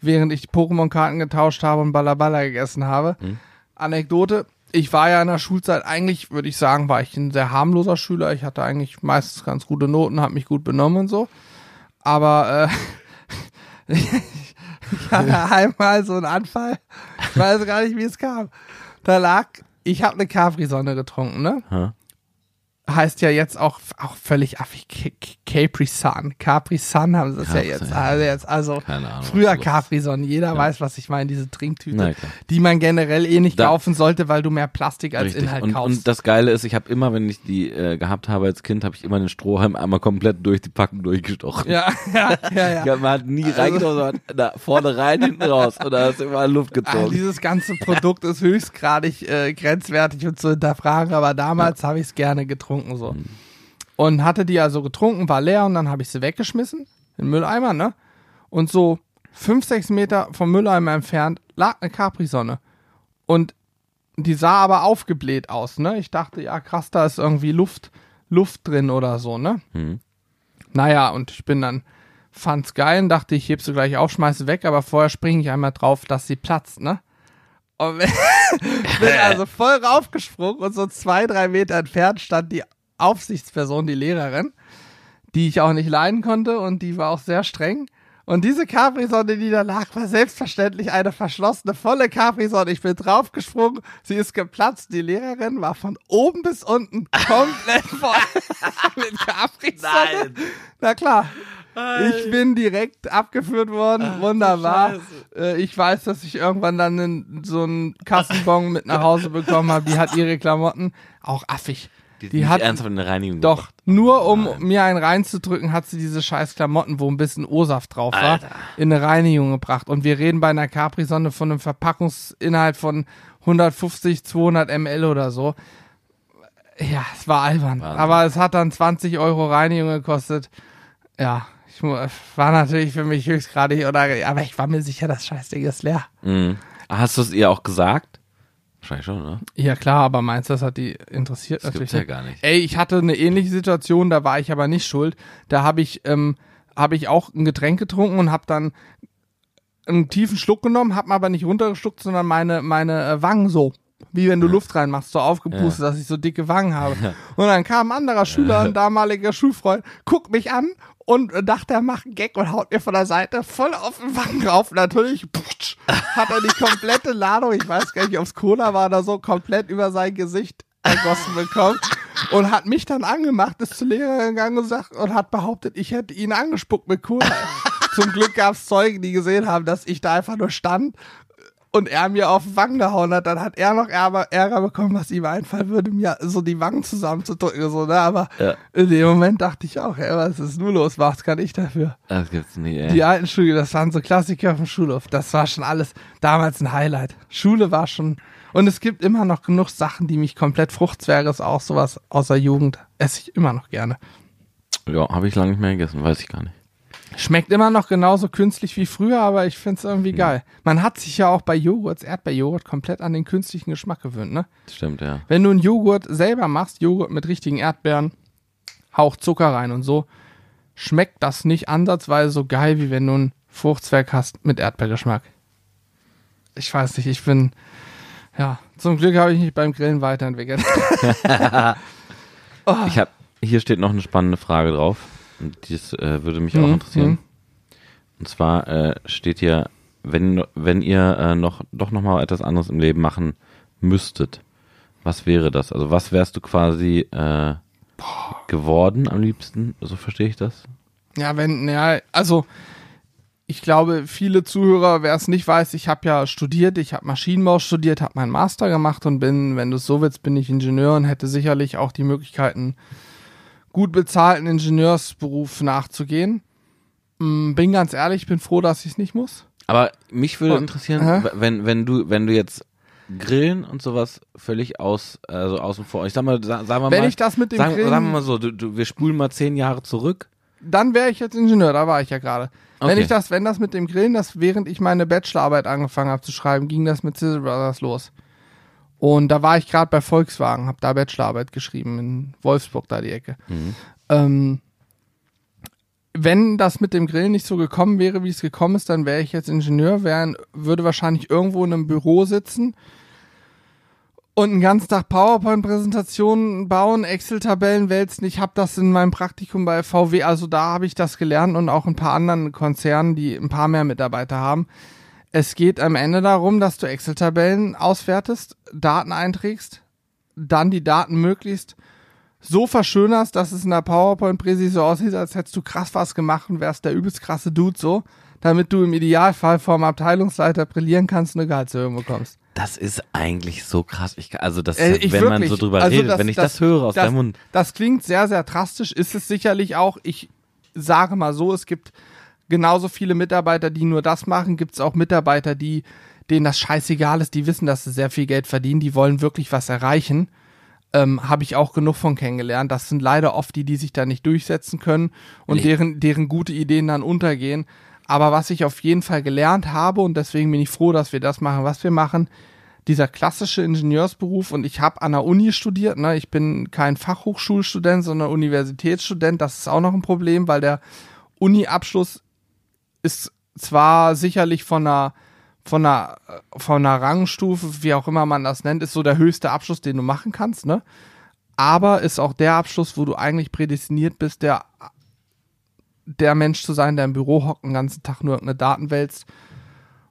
während ich Pokémon-Karten getauscht habe und Ballaballa gegessen habe. Mhm. Anekdote, ich war ja in der Schulzeit, eigentlich würde ich sagen, war ich ein sehr harmloser Schüler. Ich hatte eigentlich meistens ganz gute Noten, habe mich gut benommen und so. Aber äh, ich hatte einmal so einen Anfall. Ich weiß gar nicht, wie es kam. Da lag, ich habe eine Capri-Sonne getrunken, ne? Heißt ja jetzt auch, auch völlig affig. K- K- Capri Sun. Capri Sun haben sie es ja jetzt. Also, jetzt, also Ahnung, früher was los ist. Capri Sonne. Jeder weiß, was ich meine. Diese Trinktüte, Na die man generell eh nicht Da- kaufen sollte, weil du mehr Plastik als Richtig. Inhalt und, kaufst. und das Geile ist, ich habe immer, wenn ich die äh, gehabt habe als Kind, habe ich immer den Strohhalm einmal komplett durch die Packung durchgestochen. ja, ja, ja, ja. Ja, man hat nie reingestochen, sondern da vorne rein, hinten raus. Und da hast du immer Luft Ah, gezogen. dieses ganze Produkt ist höchstgradig äh, grenzwertig und zu hinterfragen, aber damals habe ich es gerne getrunken so. Mhm. Und hatte die also getrunken, war leer und dann habe ich sie weggeschmissen in den Mülleimer, ne? Und so fünf, sechs Meter vom Mülleimer entfernt lag eine Capri-Sonne. Und die sah aber aufgebläht aus, ne? Ich dachte, ja krass, da ist irgendwie Luft, Luft drin oder so, ne? Mhm. Naja, und ich bin dann, fand's geil und dachte, ich heb sie gleich auf, schmeiße weg, aber vorher springe ich einmal drauf, dass sie platzt, ne? Und bin also voll raufgesprungen und so zwei, drei Meter entfernt stand die Aufsichtsperson, die Lehrerin, die ich auch nicht leiden konnte und die war auch sehr streng. Und diese Capri-Sonne, die da lag, war selbstverständlich eine verschlossene, volle Capri-Sonne. Ich bin draufgesprungen, sie ist geplatzt. Die Lehrerin war von oben bis unten komplett voll mit Capri-Sonne. Na klar. Ich bin direkt abgeführt worden, wunderbar. Äh, ich weiß, dass ich irgendwann dann in, so einen Kassenbon mit nach Hause bekommen habe. Die hat ihre Klamotten auch affig. Die, Die hat ernsthaft in der Reinigung doch gebracht. nur um mir einen reinzudrücken, hat sie diese scheiß Klamotten, wo ein bisschen O-Saft drauf war, Alter. in eine Reinigung gebracht. Und wir reden bei einer Capri-Sonne von einem Verpackungsinhalt von 150, 200 ml oder so. Ja, es war albern. Wahnsinn. Aber es hat dann 20 Euro Reinigung gekostet. Ja, Ich war natürlich für mich höchstgradig, oder, aber ich war mir sicher, das Scheißding ist leer. Mhm. Hast du es ihr auch gesagt? Wahrscheinlich schon, oder? Ja klar, aber meinst du, das hat die interessiert Das natürlich gibt's ja gar nicht. Ey, ich hatte eine ähnliche Situation, da war ich aber nicht schuld. Da habe ich, ähm, habe ich auch ein Getränk getrunken und habe dann einen tiefen Schluck genommen, habe aber nicht runtergeschluckt, sondern meine, meine äh, Wangen so. Wie wenn du Luft reinmachst, so aufgepustet, dass ich so dicke Wangen habe. Und dann kam ein anderer Schüler, ein damaliger Schulfreund, guckt mich an und dachte, er macht einen Gag und haut mir von der Seite voll auf den Wangen rauf. Natürlich putsch, hat er die komplette Ladung, ich weiß gar nicht, ob es Cola war oder so, komplett über sein Gesicht ergossen bekommen. Und hat mich dann angemacht, ist zur Lehrerin gegangen und, und hat behauptet, ich hätte ihn angespuckt mit Cola. Zum Glück gab es Zeugen, die gesehen haben, dass ich da einfach nur stand und er mir auf den Wangen gehauen hat, dann hat er noch Ärger, Ärger bekommen, was ihm einfallen würde, mir so die Wangen zusammenzudrücken. So, ne? Aber Ja. in dem Moment dachte ich auch, ey, was ist nur los? Was kann ich dafür? Das gibt's nie, ey. Die alten Schule, das waren so Klassiker auf dem Schulhof. Das war schon alles damals ein Highlight. Schule war schon. Und es gibt immer noch genug Sachen, die mich komplett Fruchtzwerge ist auch sowas aus der Jugend. Esse ich immer noch gerne. Ja, habe ich lange nicht mehr gegessen, weiß ich gar nicht. Schmeckt immer noch genauso künstlich wie früher, aber ich find's irgendwie geil. Man hat sich ja auch bei Joghurts, Erdbeerjoghurt, komplett an den künstlichen Geschmack gewöhnt, ne? Stimmt, ja. Wenn du einen Joghurt selber machst, Joghurt mit richtigen Erdbeeren, Hauch Zucker rein und so, schmeckt das nicht ansatzweise so geil, wie wenn du einen Fruchtzwerg hast mit Erdbeergeschmack. Ich weiß nicht, ich bin, ja, zum Glück habe ich mich beim Grillen weiterentwickelt. Ich hab, hier steht noch eine spannende Frage drauf. Und das äh, würde mich auch Mhm, interessieren. mhm. Und zwar äh, steht hier, wenn, wenn ihr äh, noch, doch noch mal etwas anderes im Leben machen müsstet, was wäre das? Also was wärst du quasi äh, geworden am liebsten? So verstehe ich das. Ja, wenn, ja, also ich glaube, viele Zuhörer, wer es nicht weiß, ich habe ja studiert, ich habe Maschinenbau studiert, habe meinen Master gemacht und bin, wenn du es so willst, bin ich Ingenieur und hätte sicherlich auch die Möglichkeiten, gut bezahlten Ingenieursberuf nachzugehen. Mm, Bin ganz ehrlich, bin froh, dass ich es nicht muss. Aber mich würde Und- interessieren, wenn, wenn du, wenn du jetzt Grillen und sowas völlig aus, also außen vor. Ich sag mal, sa- sagen wir Wenn mal, ich das mit dem sagen, Grillen, sagen wir mal so, du, du, wir spulen mal zehn Jahre zurück. dann wäre ich jetzt Ingenieur, da war ich ja gerade. Wenn Okay. ich das, wenn das mit dem Grillen, das während ich meine Bachelorarbeit angefangen habe zu schreiben, ging das mit Sizzle Brothers los. Und da war ich gerade bei Volkswagen, habe da Bachelorarbeit geschrieben in Wolfsburg, da die Ecke. Mhm. Ähm, wenn das mit dem Grillen nicht so gekommen wäre, wie es gekommen ist, dann wäre ich jetzt Ingenieur, wär, würde wahrscheinlich irgendwo in einem Büro sitzen und einen ganzen Tag PowerPoint-Präsentationen bauen, Excel-Tabellen wälzen. Ich habe das in meinem Praktikum bei VW, also da habe ich das gelernt und auch ein paar anderen Konzernen, die ein paar mehr Mitarbeiter haben. Es geht am Ende darum, dass du Excel-Tabellen auswertest, Daten einträgst, dann die Daten möglichst so verschönerst, dass es in der PowerPoint-Präsi so aussieht, als hättest du krass was gemacht und wärst der übelst krasse Dude so, damit du im Idealfall vom Abteilungsleiter brillieren kannst und eine Gehaltserhöhung bekommst. Das ist eigentlich so krass. Ich, also das, Äh, ich wenn man wirklich, so drüber also redet, das- wenn ich das- das, höre aus das, deinem Mund. Das klingt sehr, sehr drastisch, ist es sicherlich auch. Ich sage mal so, es gibt genauso viele Mitarbeiter, die nur das machen, gibt es auch Mitarbeiter, die denen das scheißegal ist, die wissen, dass sie sehr viel Geld verdienen, die wollen wirklich was erreichen. Ähm, Habe ich auch genug von kennengelernt. Das sind leider oft die, die sich da nicht durchsetzen können und Nee. deren, deren gute Ideen dann untergehen. Aber was ich auf jeden Fall gelernt habe, und deswegen bin ich froh, dass wir das machen, was wir machen, dieser klassische Ingenieursberuf und ich habe an der Uni studiert, ne? ich bin kein Fachhochschulstudent, sondern Universitätsstudent, das ist auch noch ein Problem, weil der Uni-Abschluss ist zwar sicherlich von einer von einer von einer Rangstufe, wie auch immer man das nennt, ist so der höchste Abschluss, den du machen kannst, ne? Aber ist auch der Abschluss, wo du eigentlich prädestiniert bist, der der Mensch zu sein, der im Büro hockt, den ganzen Tag nur irgendeine Daten wälzt.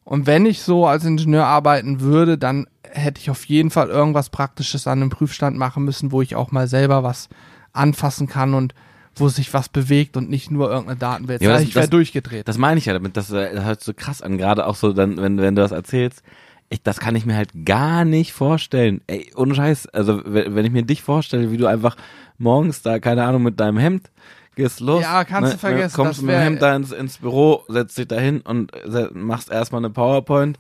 Und wenn ich so als Ingenieur arbeiten würde, dann hätte ich auf jeden Fall irgendwas Praktisches an einem Prüfstand machen müssen, wo ich auch mal selber was anfassen kann und wo sich was bewegt und nicht nur irgendeine Datenwelt. Ja, das- ich wäre durchgedreht. Das meine ich ja damit, das, äh, das hört so krass an, gerade auch so dann, wenn, wenn du das erzählst. Ich, das kann ich mir halt gar nicht vorstellen. Ey, ohne Scheiß. Also, wenn, wenn ich mir dich vorstelle, wie du einfach morgens da, keine Ahnung, mit deinem Hemd gehst los. Ja, kannst du vergessen, Kommst das mit dem Hemd da ins, ins Büro, setzt dich da hin und äh, machst erstmal eine PowerPoint.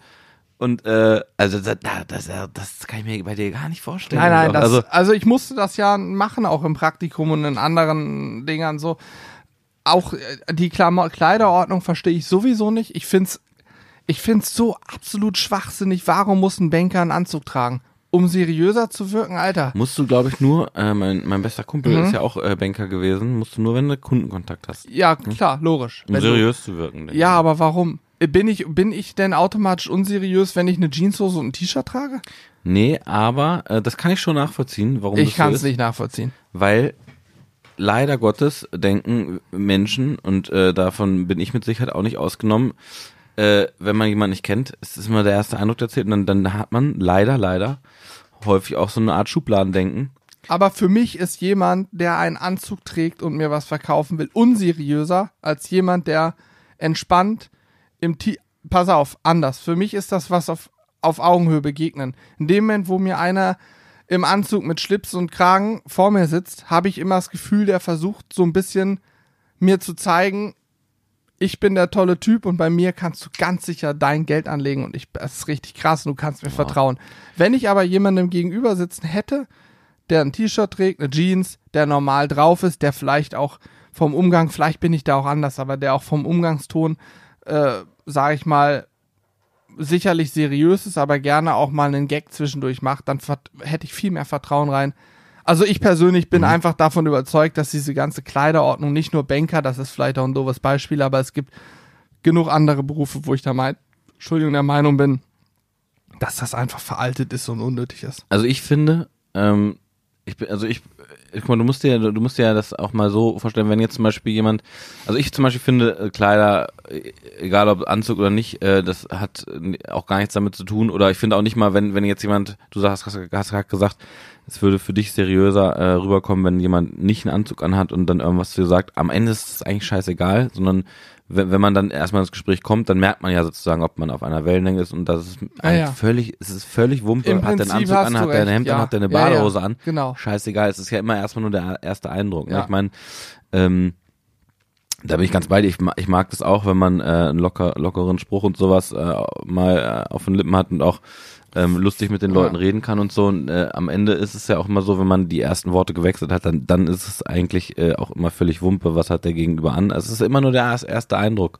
Und äh, also das, das, das kann ich mir bei dir gar nicht vorstellen. Nein, nein, das, also also, ich musste das ja machen, auch im Praktikum und in anderen Dingern so. auch äh, die Klamo Kleiderordnung verstehe ich sowieso nicht. Ich find's, ich find's so absolut schwachsinnig. Warum muss ein Banker einen Anzug tragen? Um seriöser zu wirken, Alter. Musst du, glaube ich, nur, äh, mein, mein bester Kumpel Mhm. ist ja auch äh, Banker gewesen, musst du nur, wenn du Kundenkontakt hast. Ja, klar, logisch. Um Wenn du- seriös zu wirken. ja, aber warum? Bin ich, bin ich denn automatisch unseriös, wenn ich eine Jeanshose und ein T-Shirt trage? Nee, aber äh, das kann ich schon nachvollziehen, warum Ich das kann es nicht nachvollziehen. Weil leider Gottes denken Menschen, und äh, davon bin ich mit Sicherheit auch nicht ausgenommen, äh, wenn man jemanden nicht kennt, ist es immer der erste Eindruck, der zählt. Und dann, dann hat man leider, leider häufig auch so eine Art Schubladendenken. Aber für mich ist jemand, der einen Anzug trägt und mir was verkaufen will, unseriöser als jemand, der entspannt im T Pass auf, anders. Für mich ist das was auf, auf Augenhöhe begegnen. In dem Moment, wo mir einer im Anzug mit Schlips und Kragen vor mir sitzt, habe ich immer das Gefühl, der versucht so ein bisschen mir zu zeigen, ich bin der tolle Typ und bei mir kannst du ganz sicher dein Geld anlegen und ich, das ist richtig krass und du kannst mir vertrauen. Wenn ich aber jemandem gegenüber sitzen hätte, der ein T-Shirt trägt, eine Jeans, der normal drauf ist, der vielleicht auch vom Umgang, vielleicht bin ich da auch anders, aber der auch vom Umgangston, äh, sage ich mal, sicherlich seriös ist, aber gerne auch mal einen Gag zwischendurch macht, dann hätte ich viel mehr Vertrauen rein. Also ich persönlich bin einfach davon überzeugt, dass diese ganze Kleiderordnung nicht nur Banker, das ist vielleicht auch ein doofes Beispiel, aber es gibt genug andere Berufe, wo ich da mein, Entschuldigung, der Meinung bin, dass das einfach veraltet ist und unnötig ist. Also ich finde, ähm, ich bin, also ich, guck mal, du musst dir, du musst dir ja das auch mal so vorstellen, wenn jetzt zum Beispiel jemand, also ich zum Beispiel finde äh, Kleider, äh, egal ob Anzug oder nicht, äh, das hat auch gar nichts damit zu tun. Oder ich finde auch nicht mal, wenn wenn jetzt jemand, du sagst, hast, hast gerade gesagt, es würde für dich seriöser äh, rüberkommen, wenn jemand nicht einen Anzug anhat und dann irgendwas zu dir sagt. Am Ende ist es eigentlich scheißegal, sondern wenn, wenn man dann erstmal ins Gespräch kommt, dann merkt man ja sozusagen, ob man auf einer Wellenlänge ist und das ist Ah, eigentlich ja. völlig, es ist völlig Wumpe. Im hat der einen Anzug an, hat der ein Hemd ja. an, hat der eine Ja, ja, Badehose an. genau. Scheißegal, es ist ja immer erstmal nur der erste Eindruck. Ne? Ich meine, ähm, da bin ich ganz bei dir. Ich, ich mag das auch, wenn man äh, einen locker, lockeren Spruch und sowas äh, mal äh, auf den Lippen hat und auch ähm, lustig mit den Leuten Ja. reden kann und so. Und äh, am Ende ist es ja auch immer so, wenn man die ersten Worte gewechselt hat, dann, dann ist es eigentlich äh, auch immer völlig Wumpe, was hat der Gegenüber an. Also es ist immer nur der erst- erste Eindruck,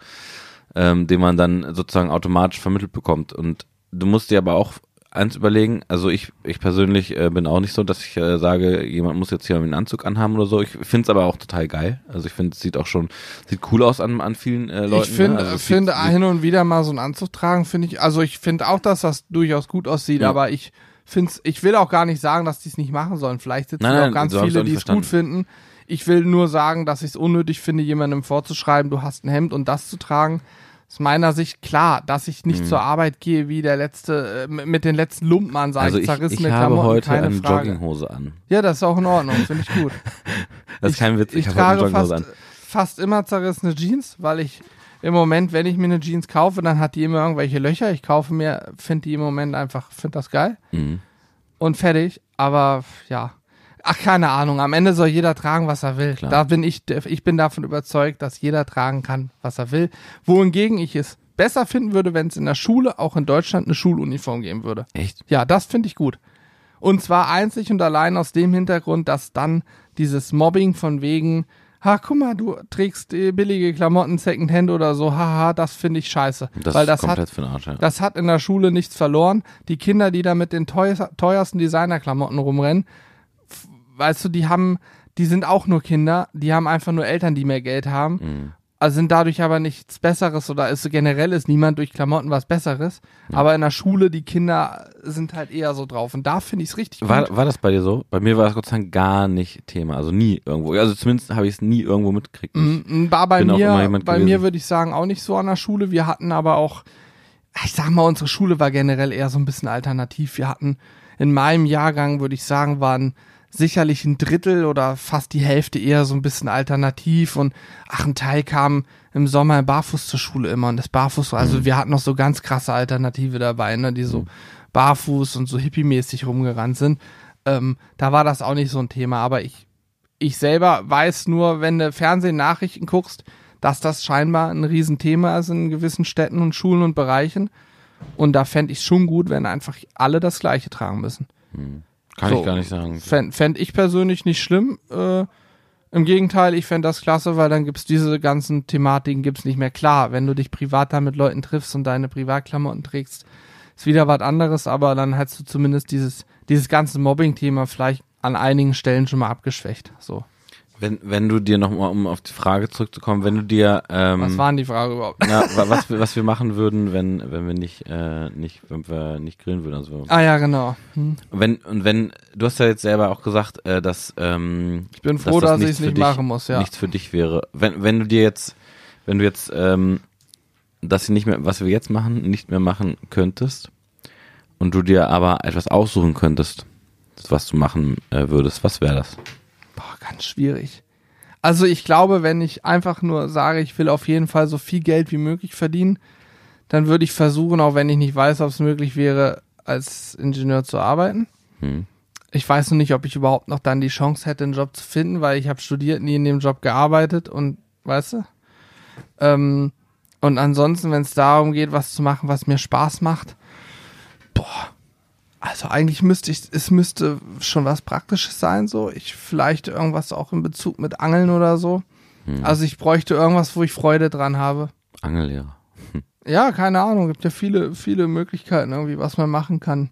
ähm, den man dann sozusagen automatisch vermittelt bekommt. Und du musst dir aber auch eins überlegen, also ich, ich persönlich äh, bin auch nicht so, dass ich äh, sage, jemand muss jetzt hier einen Anzug anhaben oder so. Ich finde es aber auch total geil. Also ich finde, es sieht auch schon, sieht cool aus an, an vielen äh, Leuten. ich finde, ne? also sieht- sieht- hin und wieder mal so einen Anzug tragen, finde ich, also ich finde auch, dass das durchaus gut aussieht, Ja. aber ich finde ich will auch gar nicht sagen, dass die es nicht machen sollen. Vielleicht sitzen Nein, auch nein, ganz so viele, auch die es gut finden. Ich will nur sagen, dass ich es unnötig finde, jemandem vorzuschreiben, du hast ein Hemd und das zu tragen. Aus meiner Sicht klar, dass ich nicht zur Arbeit gehe wie der letzte, äh, mit den letzten Lumpen an, sage Mhm. also ich, ich, zerrissene ich habe Klamotten, heute keine eine Frage. Jogginghose an. Ja, das ist auch in Ordnung, finde ich gut. Das ist kein Witz, ich, ich habe heute eine trage Jogginghose fast, an. fast immer zerrissene Jeans, weil ich im Moment, wenn ich mir eine Jeans kaufe, dann hat die immer irgendwelche Löcher. Ich kaufe mir, finde die im Moment einfach, finde das geil Mhm. und fertig. Aber ja, ach keine Ahnung. Am Ende soll jeder tragen, was er will. Klar. Da bin ich, ich bin davon überzeugt, dass jeder tragen kann, was er will. Wohingegen ich es besser finden würde, wenn es in der Schule auch in Deutschland eine Schuluniform geben würde. Echt? Ja, das finde ich gut. Und zwar einzig und allein aus dem Hintergrund, dass dann dieses Mobbing von wegen, ha, guck mal, du trägst äh, billige Klamotten Secondhand oder so, haha, das finde ich scheiße. Das Weil ist das komplett hat, für den Arsch, ja. das hat in der Schule nichts verloren. Die Kinder, die da mit den teuer, teuersten Designerklamotten rumrennen, weißt du, die haben, die sind auch nur Kinder, die haben einfach nur Eltern, die mehr Geld haben. Mhm. Also sind dadurch aber nichts Besseres oder ist generell ist niemand durch Klamotten was Besseres. Aber in der Schule, die Kinder sind halt eher so drauf. Und da finde ich es richtig gut. War, war das bei dir so? Bei mir war das Gott sei Dank gar nicht Thema. Also nie irgendwo. Also zumindest habe ich es nie irgendwo mitgekriegt. Mm, War bei mir, bei gewesen. mir würde ich sagen, auch nicht so an der Schule. Wir hatten aber auch, ich sag mal, unsere Schule war generell eher so ein bisschen alternativ. Wir hatten in meinem Jahrgang, würde ich sagen, waren sicherlich ein Drittel oder fast die Hälfte eher so ein bisschen alternativ und ach, ein Teil kam im Sommer barfuß zur Schule immer und das barfuß, also Mhm. wir hatten noch so ganz krasse Alternative dabei, ne, die so barfuß und so hippie-mäßig rumgerannt sind. Ähm, da war das auch nicht so ein Thema, aber ich, ich selber weiß nur, wenn du Fernsehnachrichten guckst, dass das scheinbar ein Riesenthema ist in gewissen Städten und Schulen und Bereichen. Und da fände ich schon gut, wenn einfach alle das Gleiche tragen müssen. Kann so. ich gar nicht sagen. Fände fänd ich persönlich nicht schlimm. Äh, Im Gegenteil, ich fände das klasse, weil dann gibt's diese ganzen Thematiken gibt's nicht mehr. Klar, wenn du dich privat da mit Leuten triffst und deine Privatklamotten trägst, ist wieder was anderes, aber dann hast du zumindest dieses, dieses ganze Mobbing-Thema vielleicht an einigen Stellen schon mal abgeschwächt. So. Wenn, wenn du dir nochmal, um auf die Frage zurückzukommen, wenn du dir, ähm, Was waren die Frage überhaupt? na, wa- was, wir- was wir machen würden, wenn, wenn wir nicht, äh, nicht, wenn wir nicht grillen würden, also Ah ja, genau. Hm. wenn, und wenn, du hast ja jetzt selber auch gesagt, äh, dass, ähm, Ich bin froh, das dass, ich es nicht dich- machen muss, ja. nichts für dich wäre. Wenn, wenn du dir jetzt, wenn du jetzt, ähm, das nicht mehr, was wir jetzt machen, nicht mehr machen könntest und du dir aber etwas aussuchen könntest, was du machen äh, würdest, was wäre das? Boah, ganz schwierig. Also ich glaube, wenn ich einfach nur sage, ich will auf jeden Fall so viel Geld wie möglich verdienen, dann würde ich versuchen, auch wenn ich nicht weiß, ob es möglich wäre, als Ingenieur zu arbeiten. Hm. Ich weiß noch nicht, ob ich überhaupt noch dann die Chance hätte, einen Job zu finden, weil ich habe studiert, nie in dem Job gearbeitet und weißt du. Ähm, und ansonsten, wenn es darum geht, was zu machen, was mir Spaß macht, boah, also eigentlich müsste ich, es müsste schon was Praktisches sein, so. Ich vielleicht irgendwas auch in Bezug mit Angeln oder so. Hm. Also ich bräuchte irgendwas, wo ich Freude dran habe. Angellehrer. Ja, keine Ahnung, gibt ja viele, viele Möglichkeiten irgendwie, was man machen kann.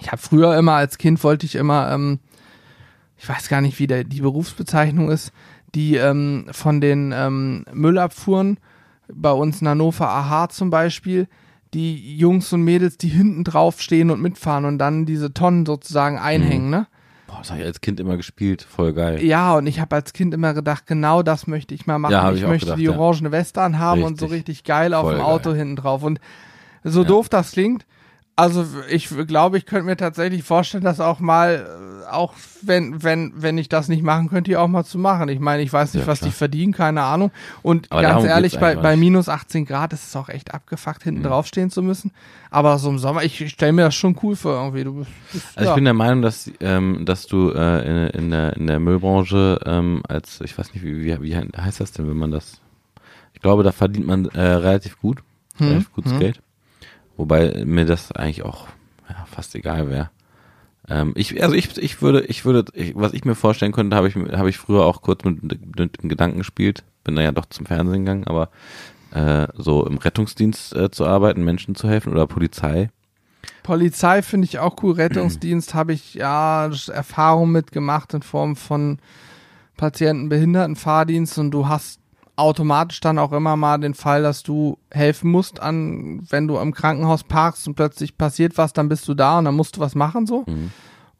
Ich habe früher immer als Kind wollte ich immer, ähm, ich weiß gar nicht, wie der, die Berufsbezeichnung ist, die ähm, von den ähm, Müllabfuhren bei uns in Hannover AH zum Beispiel, die Jungs und Mädels, die hinten drauf stehen und mitfahren und dann diese Tonnen sozusagen einhängen, ne? Boah, das habe ich als Kind immer gespielt, voll geil. Ja, und ich habe als Kind immer gedacht, genau das möchte ich mal machen. Ja, ich, ich möchte gedacht, die orangene Weste anhaben und so Richtig. richtig geil auf Voll dem Auto geil. hinten drauf. Und so Ja. doof das klingt, also ich glaube, ich könnte mir tatsächlich vorstellen, das auch mal, äh, auch wenn, wenn, wenn ich das nicht machen könnte, die auch mal zu machen. Ich meine, ich weiß nicht, Ja, was klar. die verdienen, keine Ahnung. Und Aber ganz ehrlich, bei, bei minus 18 Grad ist es auch echt abgefuckt, hinten Mhm. draufstehen zu müssen. Aber so im Sommer, ich, ich stelle mir das schon cool vor irgendwie. Du bist, bist, Also ja. ich bin der Meinung, dass ähm, dass du äh, in, in der in der Müllbranche ähm, als ich weiß nicht wie, wie wie heißt das denn, wenn man das ich glaube, da verdient man äh, relativ gut, Hm, relativ gutes hm. Geld, wobei mir das eigentlich auch ja, fast egal wäre. Ähm, ich also ich ich würde ich würde ich, was ich mir vorstellen könnte, habe ich habe ich früher auch kurz mit, mit dem Gedanken gespielt, bin da ja doch zum Fernsehen gegangen, aber äh, so im Rettungsdienst äh, zu arbeiten, Menschen zu helfen oder Polizei. Polizei finde ich auch cool. Rettungsdienst habe ich ja Erfahrung mitgemacht in Form von Patienten, und du hast automatisch dann auch immer mal den Fall, dass du helfen musst an, wenn du im Krankenhaus parkst und plötzlich passiert was, dann bist du da und dann musst du was machen so. Mhm.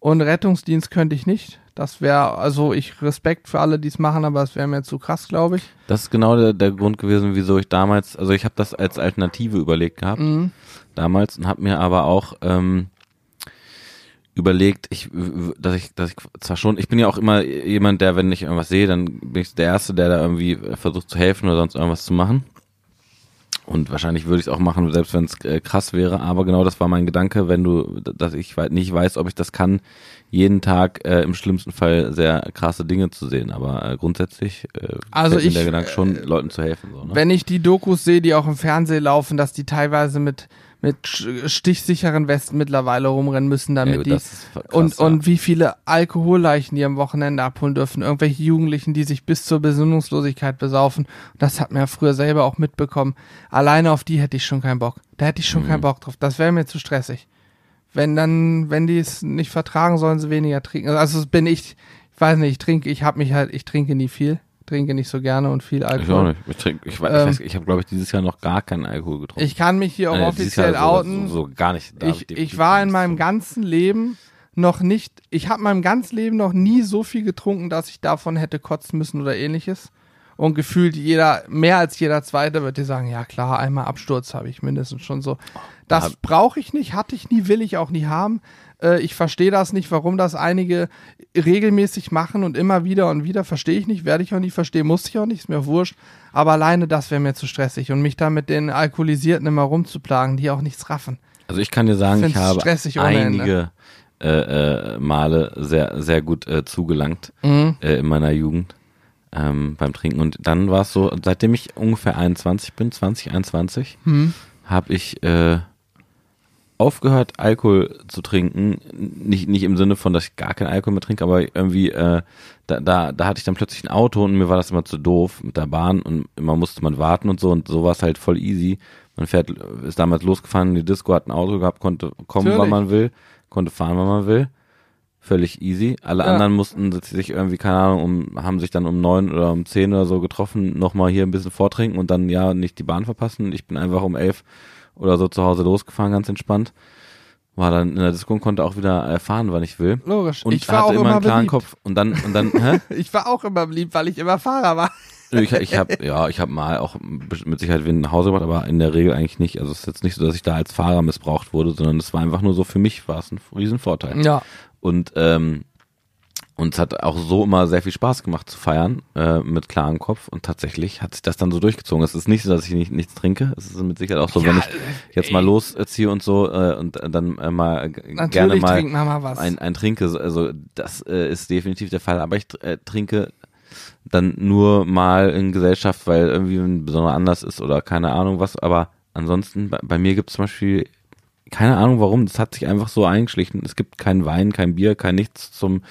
Und Rettungsdienst könnte ich nicht. Das wäre, also ich Respekt für alle, die es machen, aber es wäre mir zu krass, glaube ich. Das ist genau der, der Grund gewesen, wieso ich damals, also ich habe das als Alternative überlegt gehabt Mhm. damals und habe mir aber auch ähm, überlegt, ich, dass ich, dass ich zwar schon, ich bin ja auch immer jemand, der, wenn ich irgendwas sehe, dann bin ich der Erste, der da irgendwie versucht zu helfen oder sonst irgendwas zu machen. Und wahrscheinlich würde ich es auch machen, selbst wenn es äh, krass wäre. Aber genau das war mein Gedanke, wenn du, dass ich nicht weiß, ob ich das kann, jeden Tag äh, im schlimmsten Fall sehr krasse Dinge zu sehen. Aber äh, grundsätzlich äh, Also ich, der Gedanke schon, äh, Leuten zu helfen. So, ne? Wenn ich die Dokus sehe, die auch im Fernsehen laufen, dass die teilweise mit, mit stichsicheren Westen mittlerweile rumrennen müssen, damit Ja, die krass, und, ja. und wie viele Alkoholleichen die am Wochenende abholen dürfen. Irgendwelche Jugendlichen, die sich bis zur Besinnungslosigkeit besaufen. Das hat man ja früher selber auch mitbekommen. Alleine auf die hätte ich schon keinen Bock. Da hätte ich schon Mhm. keinen Bock drauf. Das wäre mir zu stressig. Wenn dann, wenn die es nicht vertragen, sollen sie weniger trinken. Also das bin ich, ich weiß nicht, ich trinke, ich habe mich halt, ich trinke nie viel. Trinke nicht so gerne und viel Ich auch Alkohol. nicht. Ich, trink, ich, weiß- Ähm, ich, ich habe, glaube ich, dieses Jahr noch gar keinen Alkohol getrunken. Ich kann mich hier auch Äh, offiziell so- outen. So, so gar nicht. Ich, ich war in meinem zu. ganzen Leben noch nicht, ich habe in meinem ganzen Leben noch nie so viel getrunken, dass ich davon hätte kotzen müssen oder ähnliches. Und gefühlt jeder, mehr als jeder Zweite wird dir sagen, ja klar, einmal Absturz habe ich mindestens schon so. Das hab- brauche ich nicht, hatte ich nie, will ich auch nie haben. Äh, ich verstehe das nicht, warum das einige regelmäßig machen und immer wieder und wieder, verstehe ich nicht, werde ich auch nicht verstehen, muss ich auch nicht, ist mir wurscht. Aber alleine das wäre mir zu stressig und mich da mit den Alkoholisierten immer rumzuplagen, die auch nichts raffen. Also ich kann dir sagen, ich habe einige äh, äh, Male sehr, sehr gut äh, zugelangt Mhm. äh, in meiner Jugend ähm, beim Trinken. Und dann war es so, seitdem ich ungefähr 21 bin, 20, 21, Hm. habe ich äh, aufgehört, Alkohol zu trinken. Nicht, nicht im Sinne von, dass ich gar keinen Alkohol mehr trinke, aber irgendwie, äh, da, da, da hatte ich dann plötzlich ein Auto und mir war das immer zu doof mit der Bahn und immer musste man warten und so und so war es halt voll easy. Man fährt, ist damals losgefahren in die Disco, hat ein Auto gehabt, konnte kommen, Natürlich. wann man will, konnte fahren, wann man will. Völlig easy. Alle Ja. anderen mussten sich irgendwie, keine Ahnung, um, haben sich dann um neun oder um zehn oder so getroffen, nochmal hier ein bisschen vortrinken und dann ja nicht die Bahn verpassen. Ich bin einfach um elf oder so zu Hause losgefahren, ganz entspannt. War dann in der Disco und konnte auch wieder äh, fahren, wann ich will. Logisch. Und ich war auch hatte immer immer einen klaren beliebt. Kopf. Und dann, und dann, hä? Ich war auch immer beliebt, weil ich immer Fahrer war. Ich, ich habe ja, ich habe mal auch mit Sicherheit wen nach Hause gebracht, aber in der Regel eigentlich nicht. Also es ist jetzt nicht so, dass ich da als Fahrer missbraucht wurde, sondern es war einfach nur so für mich war es ein Riesenvorteil. Ja. Und ähm, und es hat auch so immer sehr viel Spaß gemacht zu feiern äh, mit klarem Kopf und tatsächlich hat sich das dann so durchgezogen. Es ist nicht so, dass ich nicht, nichts trinke. Es ist mit Sicherheit auch so, wenn ich jetzt mal losziehe und so äh, und dann äh, mal g- gerne Natürlich mal mal was. ein, ein trinke. Also das äh, ist definitiv der Fall. Aber ich äh, trinke dann nur mal in Gesellschaft, weil irgendwie ein besonderer Anlass ist oder keine Ahnung was. Aber ansonsten, bei, bei mir gibt es zum Beispiel keine Ahnung warum, das hat sich einfach so eingeschlichen. Es gibt keinen Wein, kein Bier, kein nichts zum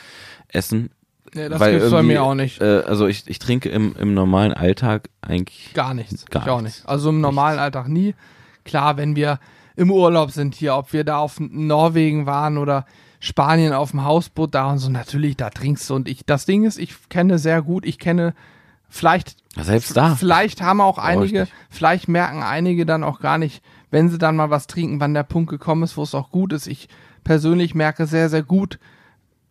Essen. nee, das weil gibt's bei mir auch nicht. Äh, also ich, ich trinke im, im normalen Alltag eigentlich Gar nichts. Gar ich auch nichts. nicht. Also im normalen Alltag nie. Klar, wenn wir im Urlaub sind hier, ob wir da auf Norwegen waren oder Spanien auf dem Hausboot da und so, natürlich, da trinkst du. Und ich, das Ding ist, ich kenne sehr gut, ich kenne vielleicht selbst da. Vielleicht haben auch einige, vielleicht merken einige dann auch gar nicht, wenn sie dann mal was trinken, wann der Punkt gekommen ist, wo es auch gut ist. Ich persönlich merke sehr, sehr gut,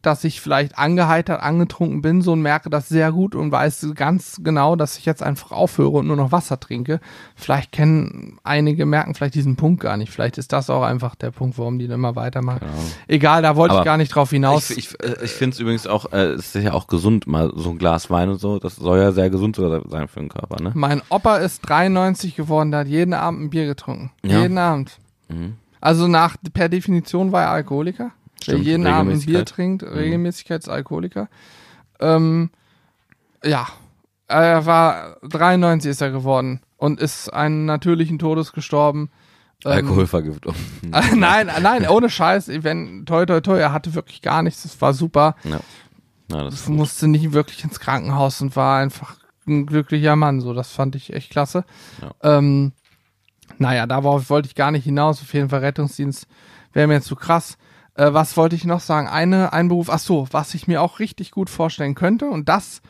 dass ich vielleicht angeheitert, angetrunken bin, so und merke das sehr gut und weiß ganz genau, dass ich jetzt einfach aufhöre und nur noch Wasser trinke. Vielleicht kennen einige, merken vielleicht diesen Punkt gar nicht. Vielleicht ist das auch einfach der Punkt, warum die dann immer weitermachen. Egal, da wollte ich Aber gar nicht drauf hinaus. Ich, ich, äh, ich finde es übrigens auch, äh, es ist ja auch gesund, mal so ein Glas Wein und so. Das soll ja sehr gesund sogar sein für den Körper, ne? Mein Opa ist 93 geworden, der hat jeden Abend ein Bier getrunken. Ja. Jeden Abend. Mhm. Also nach per Definition war er Alkoholiker. Der Stimmt, jeden Abend ein Bier trinkt, Regelmäßigkeitsalkoholiker. Ähm, ja, er war 93 ist er geworden und ist einen natürlichen Todes gestorben. Ähm, Alkoholvergiftung. äh, nein, nein, ohne Scheiß. Wenn toi toi toi, er hatte wirklich gar nichts. Es war super. ja. ja, das musste nicht wirklich ins Krankenhaus und war einfach ein glücklicher Mann. So, das fand ich echt klasse. Ja. Ähm, naja, darauf wollte ich gar nicht hinaus. Auf jeden Fall Rettungsdienst wäre mir zu krass. Äh, was wollte ich noch sagen? Eine, ein Beruf, ach so, was ich mir auch richtig gut vorstellen könnte. Und das,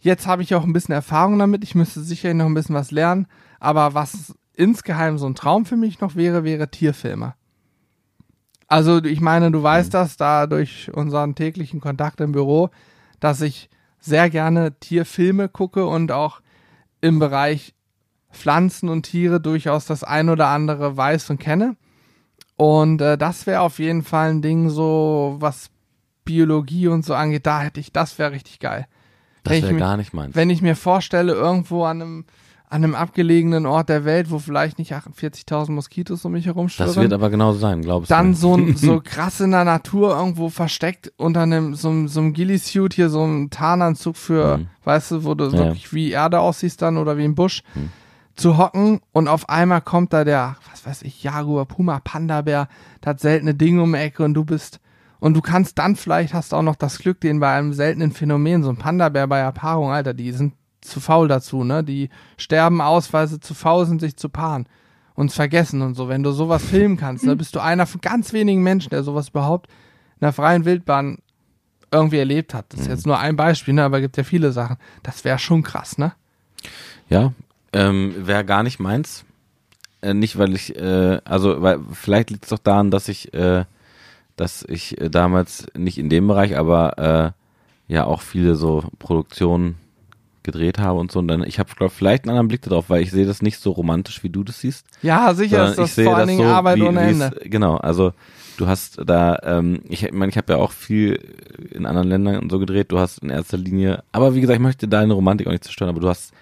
jetzt habe ich auch ein bisschen Erfahrung damit. Ich müsste sicherlich noch ein bisschen was lernen. Aber was insgeheim so ein Traum für mich noch wäre, wäre Tierfilme. Also ich meine, du weißt das da durch unseren täglichen Kontakt im Büro, dass ich sehr gerne Tierfilme gucke und auch im Bereich Pflanzen und Tiere durchaus das ein oder andere weiß und kenne. Und äh, das wäre auf jeden Fall ein Ding, so was Biologie und so angeht, da hätte ich, das wäre richtig geil. das wenn ich wäre mir- gar nicht meins. Wenn ich mir vorstelle, irgendwo an einem, an einem abgelegenen Ort der Welt, wo vielleicht nicht 48.000 Moskitos um mich herum schwirren, Das wird aber genauso sein, glaubst dann du? so, ein- so krass in der Natur irgendwo versteckt unter einem so, einem- so einem Ghillie-Suit hier, so einem Tarnanzug für, Mhm. weißt du, wo du Ja. wirklich wie Erde aussiehst dann oder wie ein Busch, zu hocken und auf einmal kommt da der, was weiß ich, Jaguar, Puma, Panda-Bär, das seltene Ding um die Ecke und du bist, und du kannst dann vielleicht, hast auch noch das Glück, den bei einem seltenen Phänomen, so ein Panda-Bär bei der Paarung, Alter, die sind zu faul dazu, ne? Die sterben aus, weil sie zu faul sind, sich zu paaren uns vergessen und so. Wenn du sowas filmen kannst, dann bist du einer von ganz wenigen Menschen, der sowas überhaupt in der freien Wildbahn irgendwie erlebt hat. Das ist jetzt nur ein Beispiel, ne? aber gibt ja viele Sachen. Das wäre schon krass, ne? Ja, ähm, wäre gar nicht meins. Äh, nicht, weil ich, äh, also, weil vielleicht liegt es doch daran, dass ich, äh, dass ich äh, damals nicht in dem Bereich, aber äh, ja auch viele so Produktionen gedreht habe und so. Und dann, ich habe, glaube vielleicht einen anderen Blick darauf, weil ich sehe das nicht so romantisch, wie du das siehst. Ja, sicher ist das ich sehe vor allen Dingen so, Arbeit wie, ohne Ende. Genau, also du hast da, ähm, ich ich meine, ich habe ja auch viel in anderen Ländern und so gedreht. Du hast in erster Linie, aber wie gesagt, ich möchte deine Romantik auch nicht zerstören, aber du hast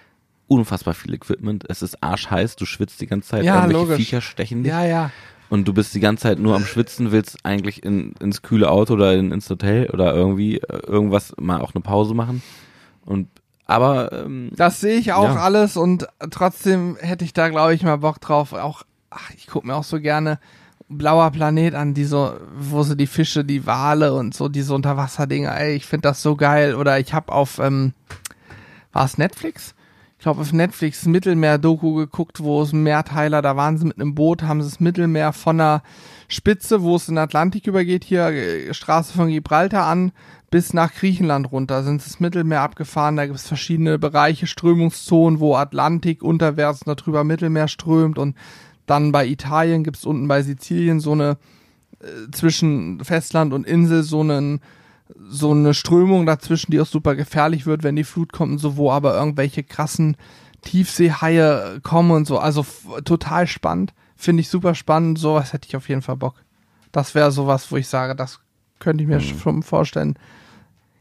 unfassbar viel Equipment. Es ist arschheiß, du schwitzt die ganze Zeit, Ja, irgendwelche logisch. Viecher stechen dich Ja, ja. und du bist die ganze Zeit nur am Schwitzen, willst eigentlich in, ins kühle Auto oder in, ins Hotel oder irgendwie äh, irgendwas mal auch eine Pause machen. Und aber ähm, Das sehe ich auch Ja. alles und trotzdem hätte ich da, glaube ich, mal Bock drauf. Auch, ach, ich gucke mir auch so gerne blauer Planet an, die so, wo sie die Fische, die Wale und so diese Unterwasserdinger, ey, ich finde das so geil. Oder ich habe auf, ähm, war es Netflix? Ich glaube auf Netflix Mittelmeer-Doku geguckt, wo es Mehrteiler, da waren. Sie mit einem Boot, haben sie das Mittelmeer von der Spitze, wo es in den Atlantik übergeht, hier äh, Straße von Gibraltar an, bis nach Griechenland runter, sind sie das Mittelmeer abgefahren, da gibt es verschiedene Bereiche, Strömungszonen, wo Atlantik unterwärts darüber Mittelmeer strömt. Und dann bei Italien gibt es unten bei Sizilien so eine äh, zwischen Festland und Insel so einen so eine Strömung dazwischen, die auch super gefährlich wird, wenn die Flut kommt und so, wo aber irgendwelche krassen Tiefseehaie kommen und so. Also total spannend. Finde ich super spannend. Sowas hätte ich auf jeden Fall Bock. Das wäre sowas, wo ich sage, das könnte ich mir mhm. schon vorstellen,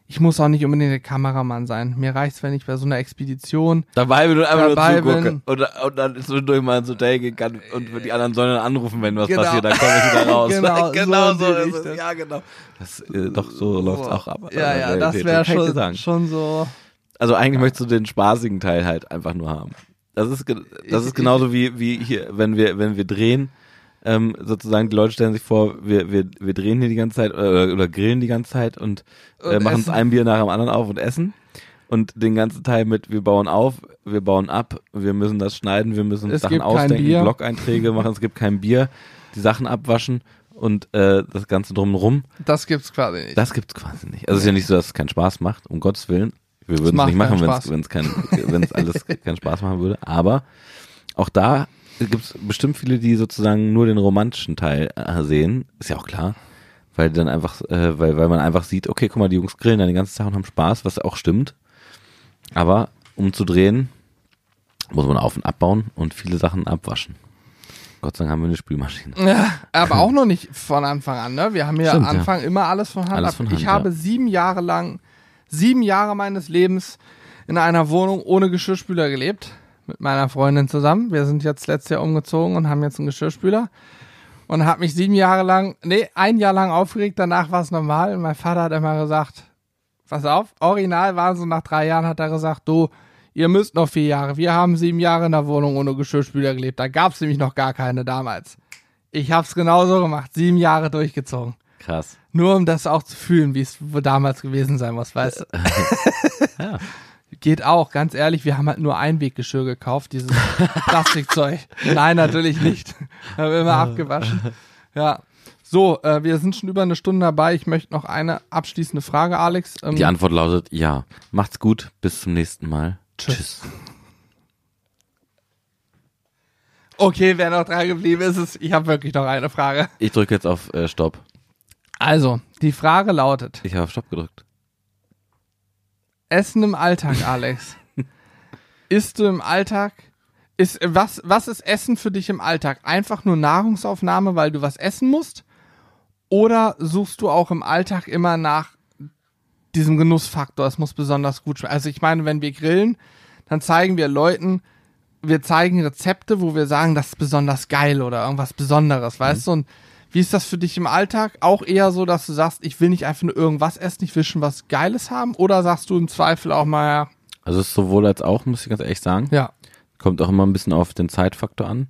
ich muss auch nicht unbedingt der Kameramann sein. Mir reicht's, wenn ich bei so einer Expedition dabei bin und einfach nur zugucke und, und dann zwischendurch mal ins Hotel gehen kann und die anderen sollen dann anrufen, wenn was genau. passiert, dann komme ich wieder raus. genau, genau so, so ist es. Ja, genau. Das, äh, doch, so läuft's auch ab. Ja, ja, das wäre schon, schon so. Also eigentlich möchtest du den spaßigen Teil halt einfach nur haben. Das ist, das ist genauso wie, wie hier, wenn wir, wenn wir drehen, ähm, sozusagen, die Leute stellen sich vor, wir, wir, wir drehen hier die ganze Zeit äh, oder grillen die ganze Zeit und, äh, machen uns ein Bier nach dem anderen auf und essen. Und den ganzen Teil mit, wir bauen auf, wir bauen ab, wir müssen das schneiden, wir müssen uns Sachen ausdenken, Blog-Einträge machen, es gibt kein Bier, die Sachen abwaschen und äh, das Ganze drumherum. Das gibt's quasi nicht. Das gibt's quasi nicht. Also es ist ja nicht so, dass es keinen Spaß macht, um Gottes Willen. Wir würden es nicht machen, wenn es kein, wenn es alles keinen Spaß machen würde. Aber auch da gibt es bestimmt viele, die sozusagen nur den romantischen Teil äh, sehen. Ist ja auch klar. Weil dann einfach, äh, weil, weil man einfach sieht, okay, guck mal, die Jungs grillen dann den ganzen Tag und haben Spaß, was auch stimmt. Aber um zu drehen, muss man auf und abbauen und viele Sachen abwaschen. Gott sei Dank haben wir eine Spülmaschine. Ja, aber auch noch nicht von Anfang an, ne? Wir haben ja am Anfang ja. immer alles von Hand alles von Hand, Ich ja. habe sieben Jahre lang, sieben Jahre meines Lebens in einer Wohnung ohne Geschirrspüler gelebt mit meiner Freundin zusammen. Wir sind jetzt letztes Jahr umgezogen und haben jetzt einen Geschirrspüler. Und habe mich sieben Jahre lang, nee, ein Jahr lang aufgeregt, danach war es normal. Und mein Vater hat immer gesagt, pass auf, original waren so nach drei Jahren, hat er gesagt, du, ihr müsst noch vier Jahre. Wir haben sieben Jahre in der Wohnung ohne Geschirrspüler gelebt. Da gab es nämlich noch gar keine damals. Ich habe es genauso gemacht, sieben Jahre durchgezogen. Krass. Nur um das auch zu fühlen, wie es damals gewesen sein muss, weißt du. ja. Geht auch, ganz ehrlich, wir haben halt nur Einweggeschirr gekauft, dieses Plastikzeug. Nein, natürlich nicht. haben wir immer abgewaschen. Ja. So, äh, wir sind schon über eine Stunde dabei. Ich möchte noch eine abschließende Frage, Alex. Ähm, Die Antwort lautet ja. Macht's gut, bis zum nächsten Mal. Tschüss. Tschüss. Okay, wer noch dran geblieben ist, ist ich habe wirklich noch eine Frage. Ich drücke jetzt auf äh, Stopp. Also, die Frage lautet. Ich habe auf Stopp gedrückt. Essen im Alltag, Alex. Isst du im Alltag? Ist, was, was ist Essen für dich im Alltag? Einfach nur Nahrungsaufnahme, weil du was essen musst? Oder suchst du auch im Alltag immer nach diesem Genussfaktor? Es muss besonders gut schmecken. Also ich meine, wenn wir grillen, dann zeigen wir Leuten, wir zeigen Rezepte, wo wir sagen, das ist besonders geil oder irgendwas Besonderes, weißt mhm. du? Und wie ist das für dich im Alltag? Auch eher so, dass du sagst, ich will nicht einfach nur irgendwas essen, ich will schon was Geiles haben? Oder sagst du im Zweifel auch mal, ja. Also es ist sowohl als auch, muss ich ganz ehrlich sagen. Ja. Kommt auch immer ein bisschen auf den Zeitfaktor an,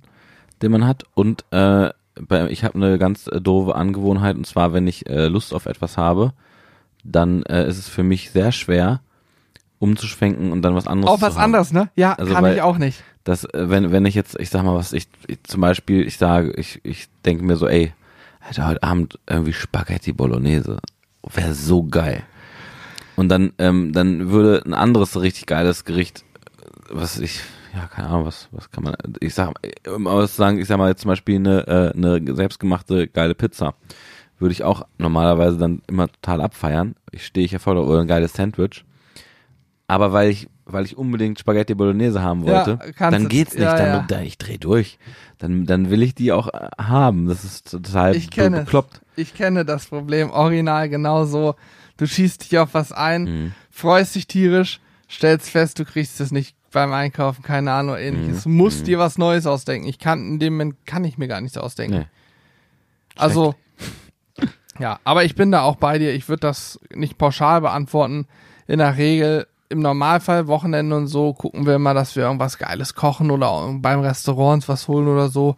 den man hat. Und äh, bei, ich habe eine ganz äh, doofe Angewohnheit, und zwar, wenn ich äh, Lust auf etwas habe, dann äh, ist es für mich sehr schwer, umzuschwenken und dann was anderes Auf was anderes, ne? Ja, also kann ich auch nicht. Das, äh, wenn, wenn ich jetzt, ich sag mal was, ich, ich zum Beispiel, ich sage, ich, ich denke mir so, ey, Alter, heute Abend irgendwie Spaghetti Bolognese. Wäre so geil. Und dann, ähm, dann würde ein anderes richtig geiles Gericht, was ich, ja, keine Ahnung, was, was kann man, ich sag, um sagen, ich sag mal jetzt zum Beispiel eine, äh, eine selbstgemachte geile Pizza. Würde ich auch normalerweise dann immer total abfeiern. Ich stehe ich ja voll oder ein geiles Sandwich. Aber weil ich, weil ich unbedingt Spaghetti Bolognese haben wollte, ja, dann geht's nicht, ja, dann, ja. ich dreh durch dann, dann will ich die auch äh, haben. Das ist total ich kenne bekloppt. Es. Ich kenne das Problem original genauso. Du schießt dich auf was ein, mhm. freust dich tierisch, stellst fest, du kriegst es nicht beim Einkaufen, keine Ahnung, oder ähnliches. Mhm. Musst mhm. dir was Neues ausdenken. Ich kann, in dem Moment kann ich mir gar nichts ausdenken. Nee. Also, ja, aber ich bin da auch bei dir. Ich würde das nicht pauschal beantworten. In der Regel im Normalfall Wochenende und so gucken wir immer, dass wir irgendwas Geiles kochen oder beim Restaurant was holen oder so.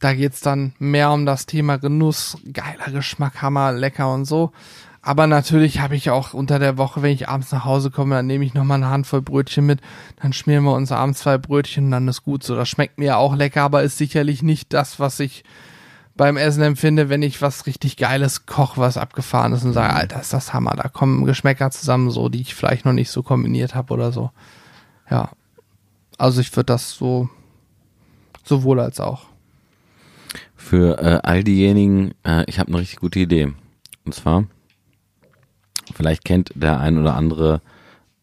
Da geht's dann mehr um das Thema Genuss, geiler Geschmack, Hammer, lecker und so. Aber natürlich habe ich auch unter der Woche, wenn ich abends nach Hause komme, dann nehme ich nochmal eine Handvoll Brötchen mit, dann schmieren wir uns abends zwei Brötchen und dann ist gut so. Das schmeckt mir auch lecker, aber ist sicherlich nicht das, was ich beim Essen empfinde, wenn ich was richtig Geiles koche, was abgefahren ist und sage, Alter, ist das Hammer, da kommen Geschmäcker zusammen, so, die ich vielleicht noch nicht so kombiniert habe oder so. Ja. Also ich würde das so sowohl als auch. Für äh, all diejenigen, äh, ich habe eine richtig gute Idee. Und zwar, vielleicht kennt der ein oder andere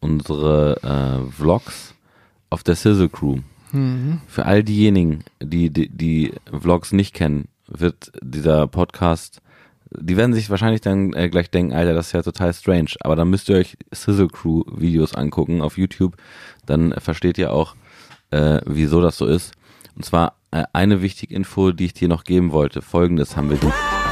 unsere äh, Vlogs auf der Sizzle Crew. Mhm. Für all diejenigen, die, die die Vlogs nicht kennen, wird dieser Podcast, die werden sich wahrscheinlich dann äh, gleich denken, Alter, das ist ja total strange. Aber dann müsst ihr euch Sizzle Crew Videos angucken auf YouTube. Dann versteht ihr auch, äh, wieso das so ist. Und zwar äh, eine wichtige Info, die ich dir noch geben wollte. Folgendes haben wir.